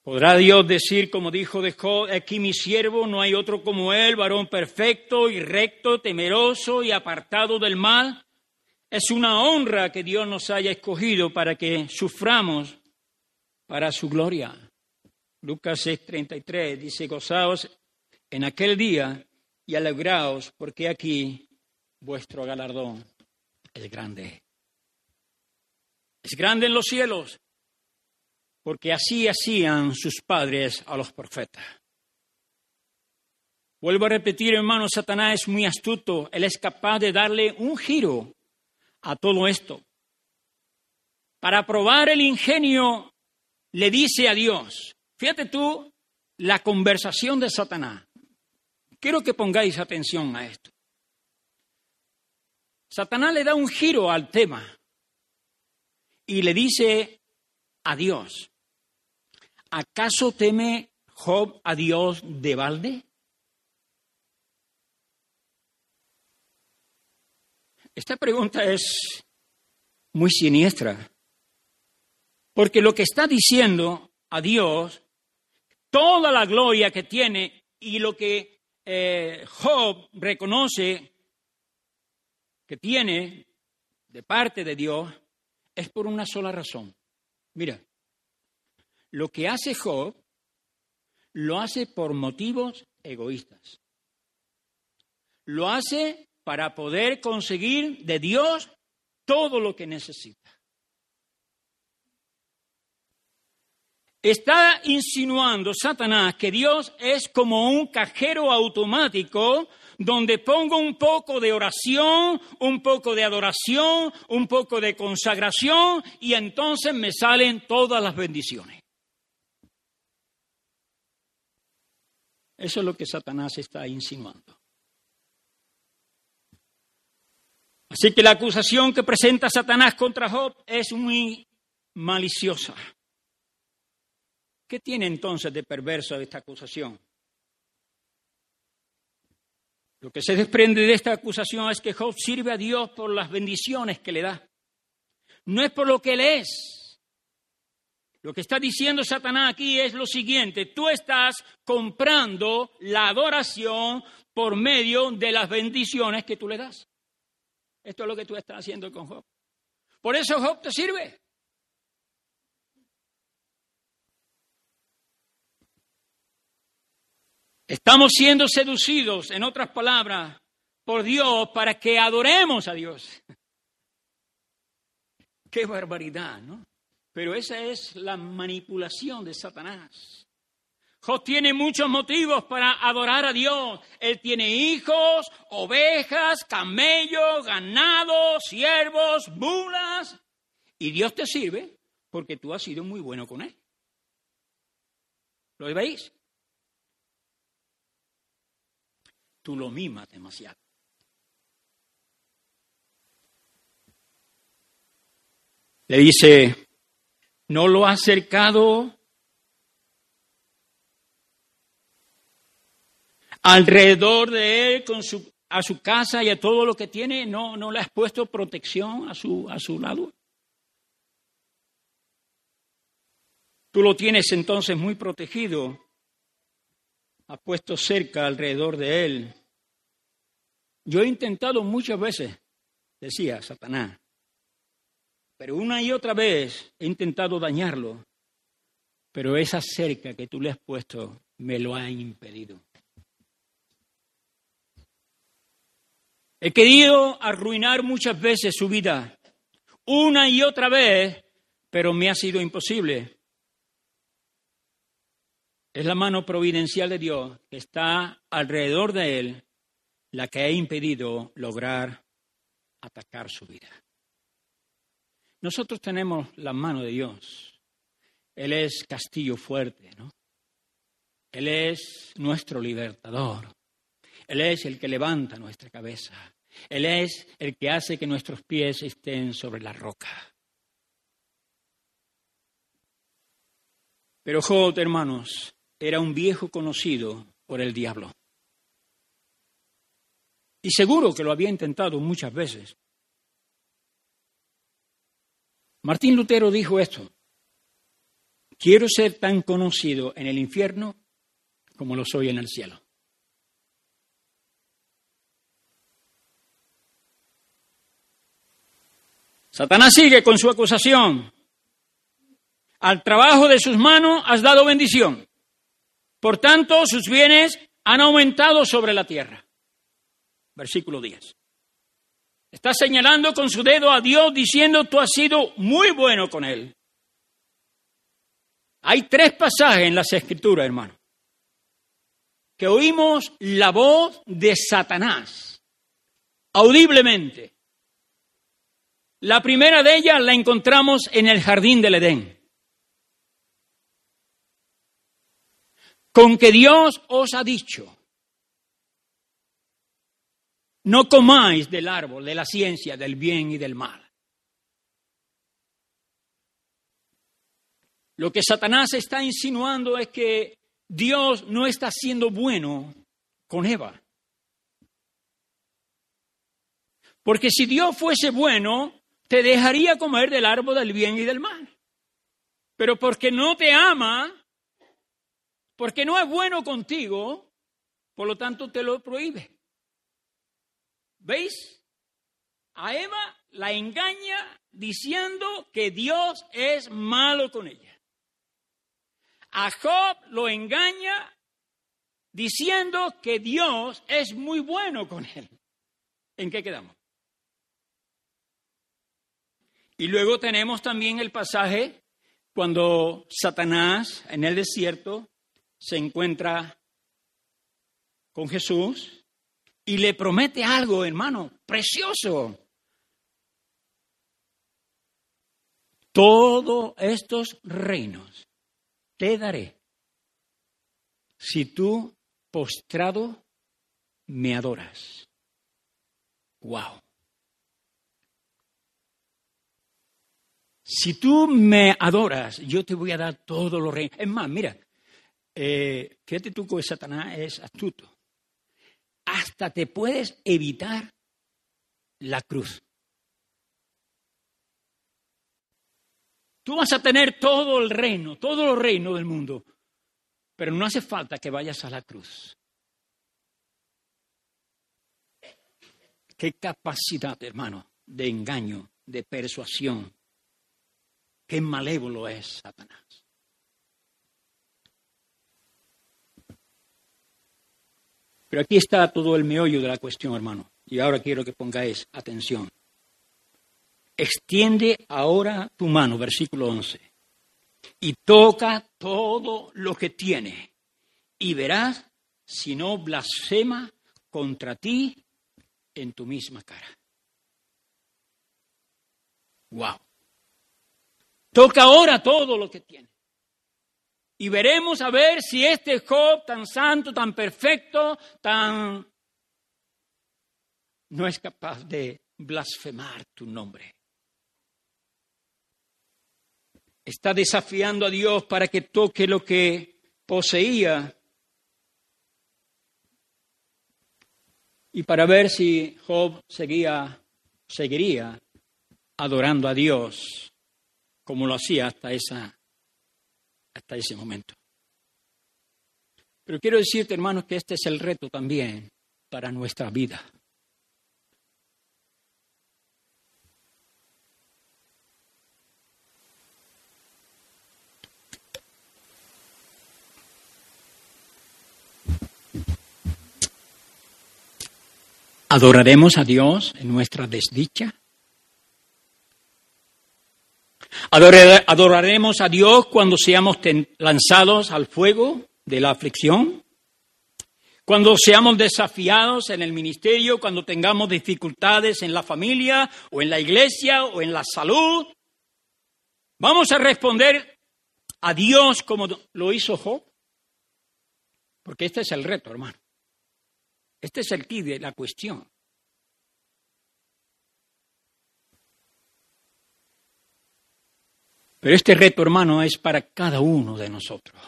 ¿Podrá Dios decir, como dijo de Job, aquí mi siervo, no hay otro como él, varón perfecto y recto, temeroso y apartado del mal? Es una honra que Dios nos haya escogido para que suframos para su gloria. Lucas 6:33 dice, gozaos en aquel día y alegraos, porque aquí vuestro galardón es grande. Es grande en los cielos, porque así hacían sus padres a los profetas. Vuelvo a repetir, hermano, Satanás es muy astuto. Él es capaz de darle un giro a todo esto. Para probar el ingenio, le dice a Dios, fíjate tú la conversación de Satanás. Quiero que pongáis atención a esto. Satanás le da un giro al tema y le dice a Dios, ¿acaso teme Job a Dios de balde? Esta pregunta es muy siniestra, porque lo que está diciendo a Dios, toda la gloria que tiene y lo que eh, Job reconoce que tiene de parte de Dios, es por una sola razón. Mira, lo que hace Job lo hace por motivos egoístas. Lo hace para poder conseguir de Dios todo lo que necesita. Está insinuando Satanás que Dios es como un cajero automático donde pongo un poco de oración, un poco de adoración, un poco de consagración y entonces me salen todas las bendiciones. Eso es lo que Satanás está insinuando. Así que la acusación que presenta Satanás contra Job es muy maliciosa. ¿Qué tiene entonces de perverso esta acusación? Lo que se desprende de esta acusación es que Job sirve a Dios por las bendiciones que le da. No es por lo que él es. Lo que está diciendo Satanás aquí es lo siguiente, tú estás comprando la adoración por medio de las bendiciones que tú le das. Esto es lo que tú estás haciendo con Job. Por eso Job te sirve. Estamos siendo seducidos, en otras palabras, por Dios para que adoremos a Dios. Qué barbaridad, ¿no? Pero esa es la manipulación de Satanás. Job tiene muchos motivos para adorar a Dios. Él tiene hijos, ovejas, camellos, ganado, siervos, mulas. Y Dios te sirve porque tú has sido muy bueno con él. ¿Lo veis? Tú lo mimas demasiado. Le dice, ¿no lo ha acercado alrededor de él con su, a su casa y a todo lo que tiene? ¿No, no le has puesto protección a su, a su lado? Tú lo tienes entonces muy protegido ha puesto cerca alrededor de él. Yo he intentado muchas veces, decía Satanás, pero una y otra vez he intentado dañarlo, pero esa cerca que tú le has puesto me lo ha impedido. He querido arruinar muchas veces su vida, una y otra vez, pero me ha sido imposible. Es la mano providencial de Dios que está alrededor de él la que ha impedido lograr atacar su vida. Nosotros tenemos la mano de Dios. Él es castillo fuerte, ¿no? Él es nuestro libertador. Él es el que levanta nuestra cabeza. Él es el que hace que nuestros pies estén sobre la roca. Pero Job, hermanos, era un viejo conocido por el diablo. Y seguro que lo había intentado muchas veces. Martín Lutero dijo esto. quiero ser tan conocido en el infierno como lo soy en el cielo. Satanás sigue con su acusación. Al trabajo de sus manos has dado bendición. Por tanto, sus bienes han aumentado sobre la tierra. Versículo 10. Está señalando con su dedo a Dios diciendo, tú has sido muy bueno con él. Hay tres pasajes en las escrituras, hermano, que oímos la voz de Satanás, audiblemente. La primera de ellas la encontramos en el jardín del Edén. Con que Dios os ha dicho, no comáis del árbol de la ciencia del bien y del mal. Lo que Satanás está insinuando es que Dios no está siendo bueno con Eva. Porque si Dios fuese bueno, te dejaría comer del árbol del bien y del mal. Pero porque no te ama, porque no es bueno contigo, por lo tanto te lo prohíbe. ¿Veis? A Eva la engaña diciendo que Dios es malo con ella. A Job lo engaña diciendo que Dios es muy bueno con él. ¿En qué quedamos? Y luego tenemos también el pasaje cuando Satanás en el desierto se encuentra con Jesús y le promete algo, hermano, precioso. Todos estos reinos te daré si tú postrado me adoras. Wow. Si tú me adoras, yo te voy a dar todo lo reinos. Es más, mira, eh, fíjate tú que Satanás es astuto. Hasta te puedes evitar la cruz. Tú vas a tener todo el reino, todo el reino del mundo, pero no hace falta que vayas a la cruz. Qué capacidad, hermano, de engaño, de persuasión. Qué malévolo es Satanás. Pero aquí está todo el meollo de la cuestión, hermano. Y ahora quiero que pongáis atención. Extiende ahora tu mano, versículo 11, y toca todo lo que tiene, y verás si no blasfema contra ti en tu misma cara. Wow. Toca ahora todo lo que tiene. Y veremos a ver si este Job tan santo, tan perfecto, tan... no es capaz de blasfemar tu nombre. está desafiando a Dios para que toque lo que poseía y para ver si Job seguía, seguiría adorando a Dios como lo hacía hasta, esa, hasta ese momento. Pero quiero decirte, hermanos, que este es el reto también para nuestra vida. ¿Adoraremos a Dios en nuestra desdicha? ¿Adoraremos a Dios cuando seamos lanzados al fuego de la aflicción? Cuando seamos desafiados en el ministerio, cuando tengamos dificultades en la familia o en la iglesia o en la salud, ¿vamos a responder a Dios como lo hizo Job? Porque este es el reto, hermano. Este es el key de la cuestión. Pero este reto, hermano, es para cada uno de nosotros.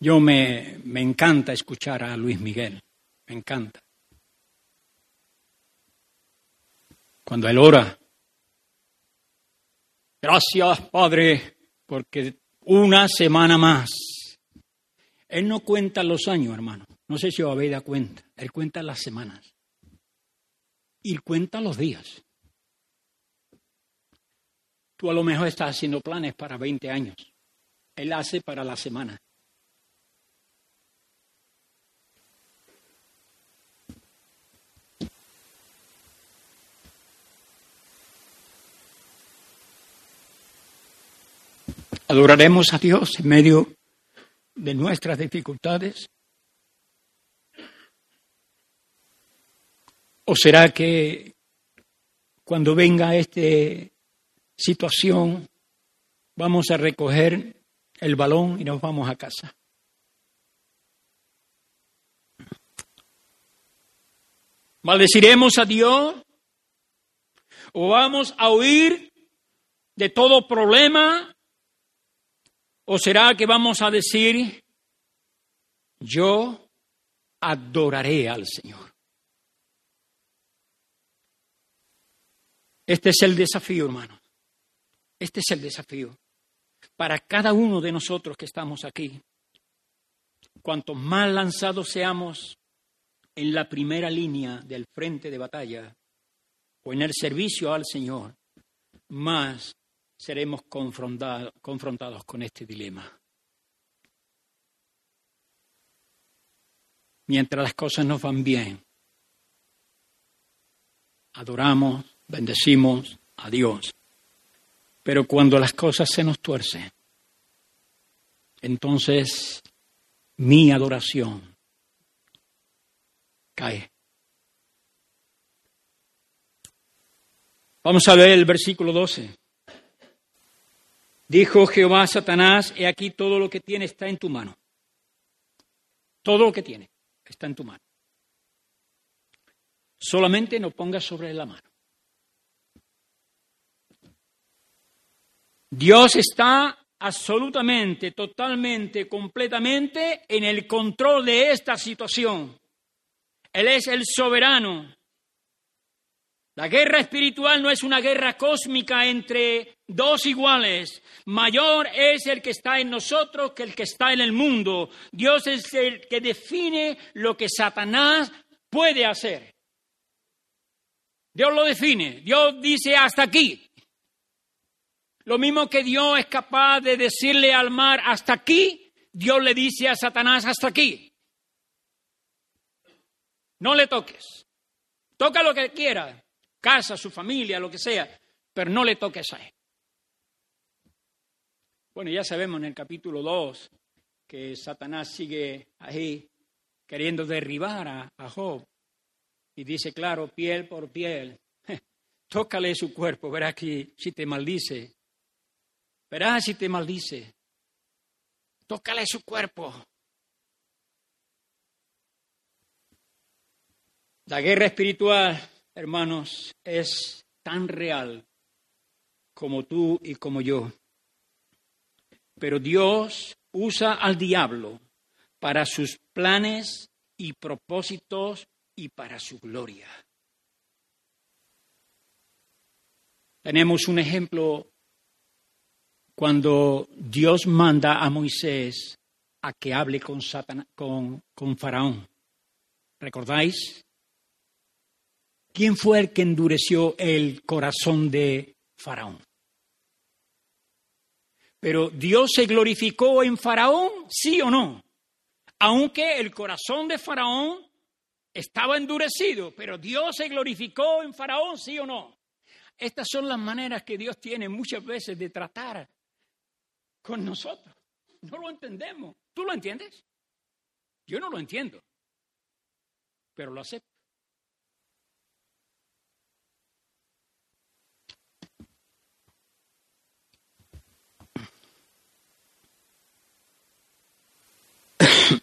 Yo me, me encanta escuchar a Luis Miguel, me encanta. Cuando él ora, Gracias, Padre, porque una semana más. Él no cuenta los años, hermano. No sé si os cuenta. Él cuenta las semanas. Y cuenta los días. Tú a lo mejor estás haciendo planes para 20 años. Él hace para la semana. ¿Adoraremos a Dios en medio de nuestras dificultades? ¿O será que cuando venga esta situación vamos a recoger el balón y nos vamos a casa? ¿Maldeciremos a Dios? ¿O vamos a huir de todo problema ¿O será que vamos a decir, yo adoraré al Señor? Este es el desafío, hermano. Este es el desafío para cada uno de nosotros que estamos aquí. Cuanto más lanzados seamos en la primera línea del frente de batalla o en el servicio al Señor, más seremos confrontados con este dilema. Mientras las cosas nos van bien, adoramos, bendecimos a Dios. Pero cuando las cosas se nos tuercen, entonces mi adoración cae. Vamos a ver el versículo 12. Dijo Jehová a Satanás, he aquí todo lo que tiene está en tu mano. Todo lo que tiene está en tu mano. Solamente no pongas sobre la mano. Dios está absolutamente, totalmente, completamente en el control de esta situación. Él es el soberano. La guerra espiritual no es una guerra cósmica entre dos iguales. Mayor es el que está en nosotros que el que está en el mundo. Dios es el que define lo que Satanás puede hacer. Dios lo define. Dios dice hasta aquí. Lo mismo que Dios es capaz de decirle al mar hasta aquí, Dios le dice a Satanás hasta aquí. No le toques. Toca lo que quiera casa, su familia, lo que sea, pero no le toques a él. Bueno, ya sabemos en el capítulo 2 que Satanás sigue ahí queriendo derribar a, Job. Y dice, claro, piel por piel, tócale su cuerpo, verás que si te maldice. Verás si te maldice. Tócale su cuerpo. La guerra espiritual hermanos, es tan real como tú y como yo. Pero Dios usa al diablo para sus planes y propósitos y para su gloria. Tenemos un ejemplo cuando Dios manda a Moisés a que hable con, Faraón. ¿Recordáis? ¿Quién fue el que endureció el corazón de Faraón? Pero Dios se glorificó en Faraón, sí o no. Aunque el corazón de Faraón estaba endurecido, pero Dios se glorificó en Faraón, sí o no. Estas son las maneras que Dios tiene muchas veces de tratar con nosotros. No lo entendemos. ¿Tú lo entiendes? Yo no lo entiendo, pero lo acepto.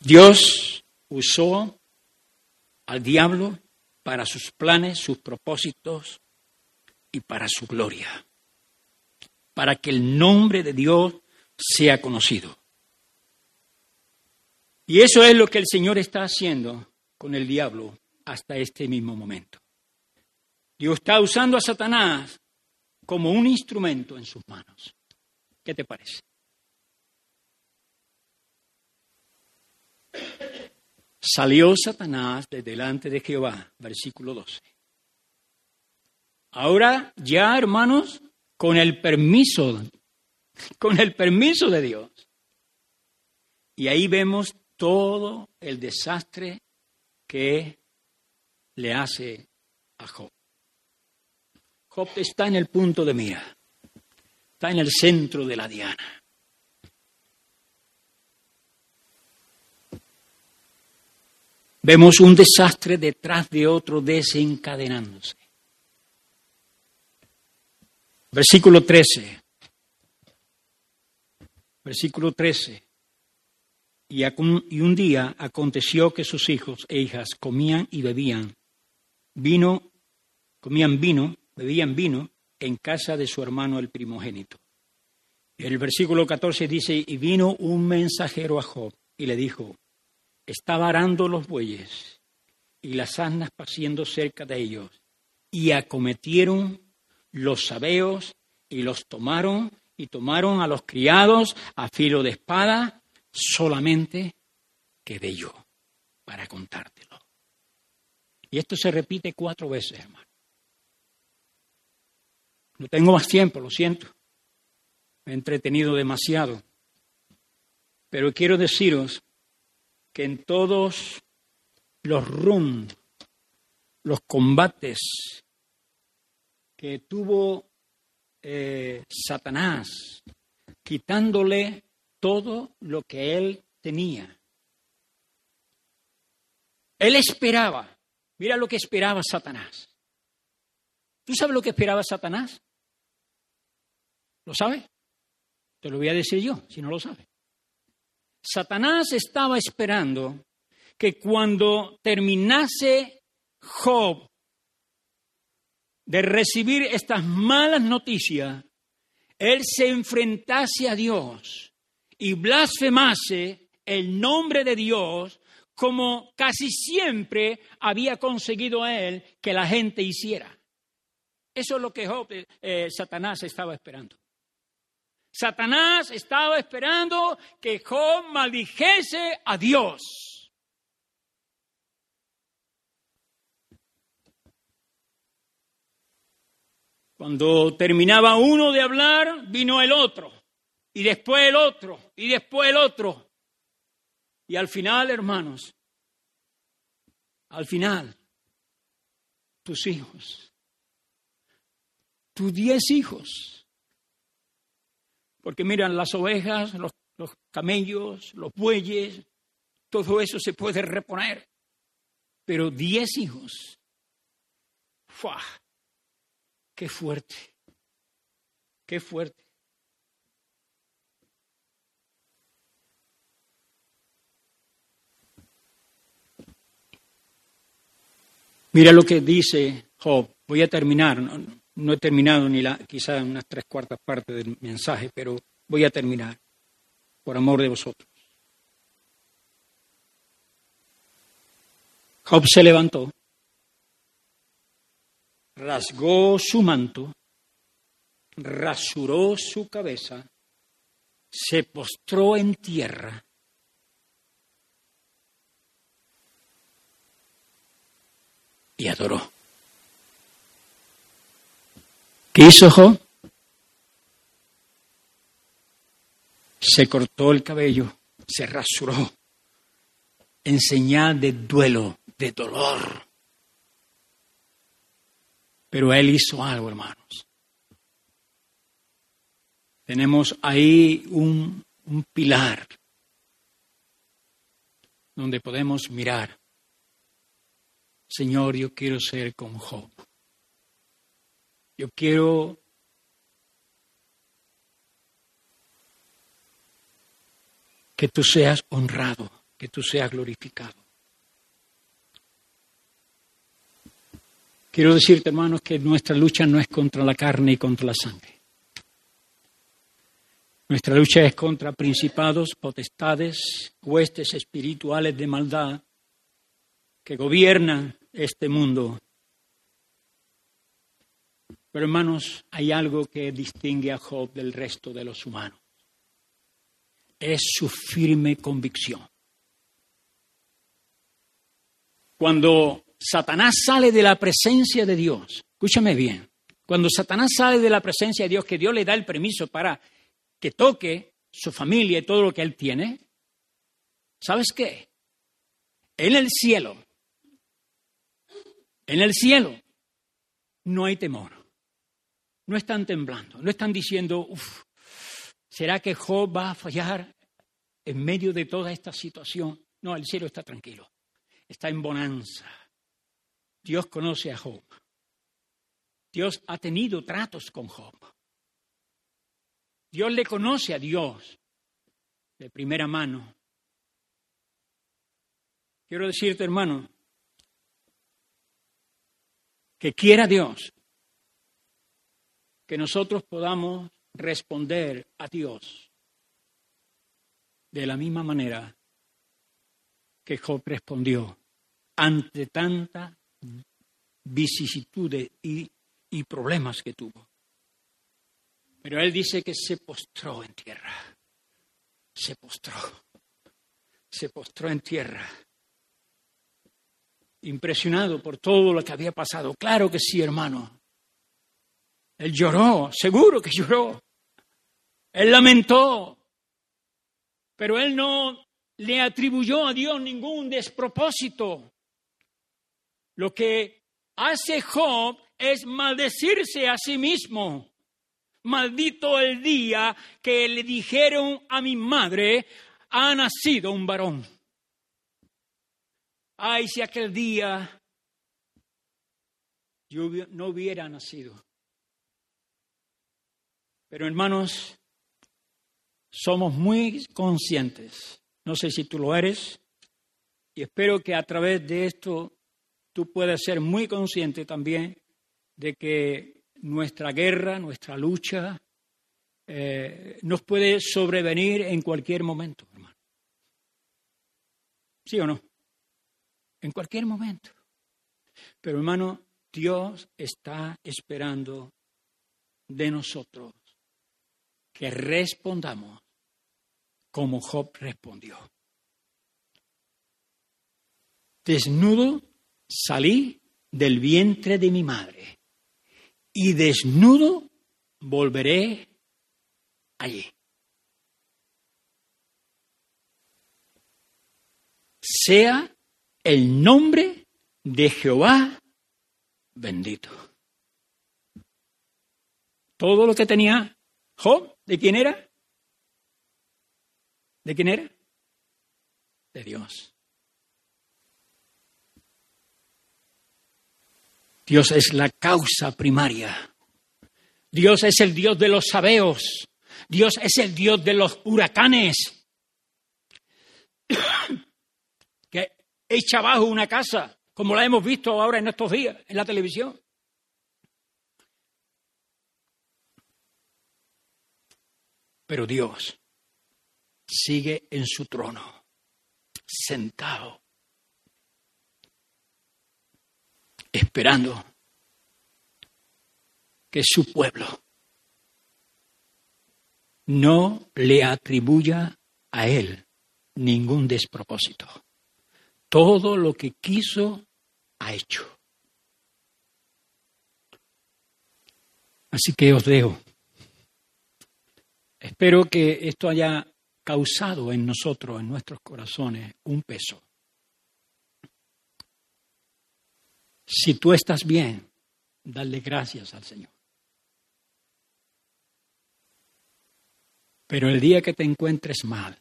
Dios usó al diablo para sus planes, sus propósitos y para su gloria, para que el nombre de Dios sea conocido. Y eso es lo que el Señor está haciendo con el diablo hasta este mismo momento. Dios está usando a Satanás como un instrumento en sus manos. ¿Qué te parece? Salió Satanás de delante de Jehová, versículo 12. Ahora ya, hermanos, con el permiso, con el permiso de Dios. Y ahí vemos todo el desastre que le hace a Job. Job está en el punto de mira, está en el centro de la diana. Vemos un desastre detrás de otro desencadenándose. Versículo 13. Versículo 13. Y, un día aconteció que sus hijos e hijas comían y bebían vino, comían vino, bebían vino en casa de su hermano el primogénito. El versículo 14 dice, y vino un mensajero a Job y le dijo, estaba arando los bueyes y las asnas paciendo cerca de ellos, y acometieron los sabeos y los tomaron y tomaron a los criados a filo de espada, solamente quedé yo para contártelo. Y esto se repite cuatro veces, hermano. No tengo más tiempo, lo siento. Me he entretenido demasiado. Pero quiero deciros que en todos los rum, los combates que tuvo eh, Satanás, quitándole todo lo que él tenía. Él esperaba, mira lo que esperaba Satanás. ¿Tú sabes lo que esperaba Satanás? ¿Lo sabe? Te lo voy a decir yo, si no lo sabe. Satanás estaba esperando que cuando terminase Job de recibir estas malas noticias, él se enfrentase a Dios y blasfemase el nombre de Dios como casi siempre había conseguido a él que la gente hiciera. Eso es lo que Job, eh, Satanás estaba esperando. Satanás estaba esperando que Job maldijese a Dios. Cuando terminaba uno de hablar, vino el otro, y después el otro, y después el otro. Y al final, hermanos, al final, tus hijos, tus diez hijos, porque miran, las ovejas, los, camellos, los bueyes, todo eso se puede reponer. Pero diez hijos, ¡fua! ¡Qué fuerte! ¡Qué fuerte! Mira lo que dice Job. Voy a terminar. No he terminado ni la, quizá unas tres cuartas partes del mensaje, pero voy a terminar, por amor de vosotros. Job se levantó, rasgó su manto, rasuró su cabeza, se postró en tierra y adoró. ¿Qué hizo Job? Se cortó el cabello, se rasuró en señal de duelo, de dolor. Pero él hizo algo, hermanos. Tenemos ahí un, un pilar donde podemos mirar. Señor, yo quiero ser como Job. Yo quiero que tú seas honrado, que tú seas glorificado. Quiero decirte, hermanos, que nuestra lucha no es contra la carne y contra la sangre. Nuestra lucha es contra principados, potestades, huestes espirituales de maldad que gobiernan este mundo Pero hermanos, hay algo que distingue a Job del resto de los humanos. Es su firme convicción. Cuando Satanás sale de la presencia de Dios, escúchame bien, cuando Satanás sale de la presencia de Dios, que Dios le da el permiso para que toque su familia y todo lo que él tiene, ¿sabes qué? En el cielo, en el cielo, no hay temor. No están temblando, no están diciendo, uff, ¿será que Job va a fallar en medio de toda esta situación? No, el cielo está tranquilo, está en bonanza. Dios conoce a Job. Dios ha tenido tratos con Job. Dios le conoce a Dios de primera mano. Quiero decirte, hermano, que quiera Dios que nosotros podamos responder a Dios de la misma manera que Job respondió ante tanta vicisitudes y, y problemas que tuvo. Pero él dice que se postró en tierra, se postró, se postró en tierra impresionado por todo lo que había pasado. Claro que sí, hermano. Él lloró, seguro que lloró. Él lamentó, pero él no le atribuyó a Dios ningún despropósito. Lo que hace Job es maldecirse a sí mismo. Maldito el día que le dijeron a mi madre, ha nacido un varón. Ay, si aquel día yo no hubiera nacido. Pero hermanos, somos muy conscientes, no sé si tú lo eres, y espero que a través de esto tú puedas ser muy consciente también de que nuestra guerra, nuestra lucha, eh, nos puede sobrevenir en cualquier momento, hermano. ¿Sí o no? En cualquier momento. Pero hermano, Dios está esperando de nosotros que respondamos como Job respondió. Desnudo salí del vientre de mi madre y desnudo volveré allí. Sea el nombre de Jehová bendito. Todo lo que tenía Job ¿De quién era? ¿De quién era? De Dios. Dios es la causa primaria. Dios es el Dios de los sabeos. Dios es el Dios de los huracanes. que echa abajo una casa, como la hemos visto ahora en estos días en la televisión. Pero Dios sigue en su trono, sentado, esperando que su pueblo no le atribuya a él ningún despropósito. Todo lo que quiso ha hecho. Así que os dejo Espero que esto haya causado en nosotros, en nuestros corazones, un peso. Si tú estás bien, dale gracias al Señor. Pero el día que te encuentres mal,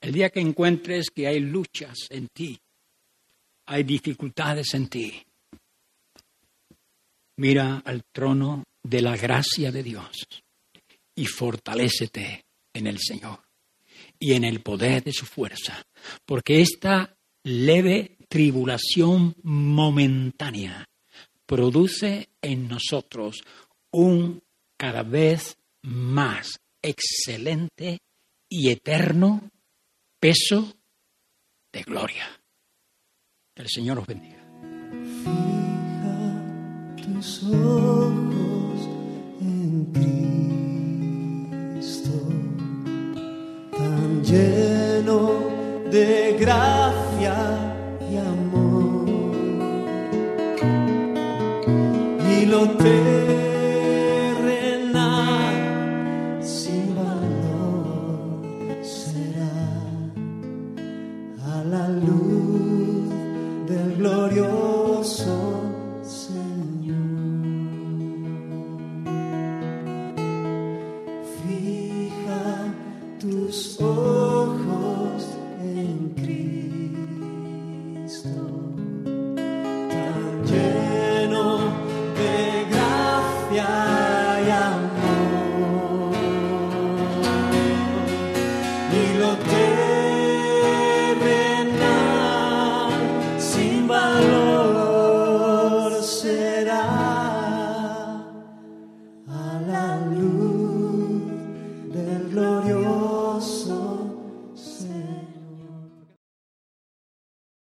el día que encuentres que hay luchas en ti, hay dificultades en ti, mira al trono de la gracia de Dios y fortalécete en el Señor y en el poder de su fuerza, porque esta leve tribulación momentánea produce en nosotros un cada vez más excelente y eterno peso de gloria. Que el Señor os bendiga. Fija tus ojos en Cristo, tan lleno de gracia amor. Y lo terrenal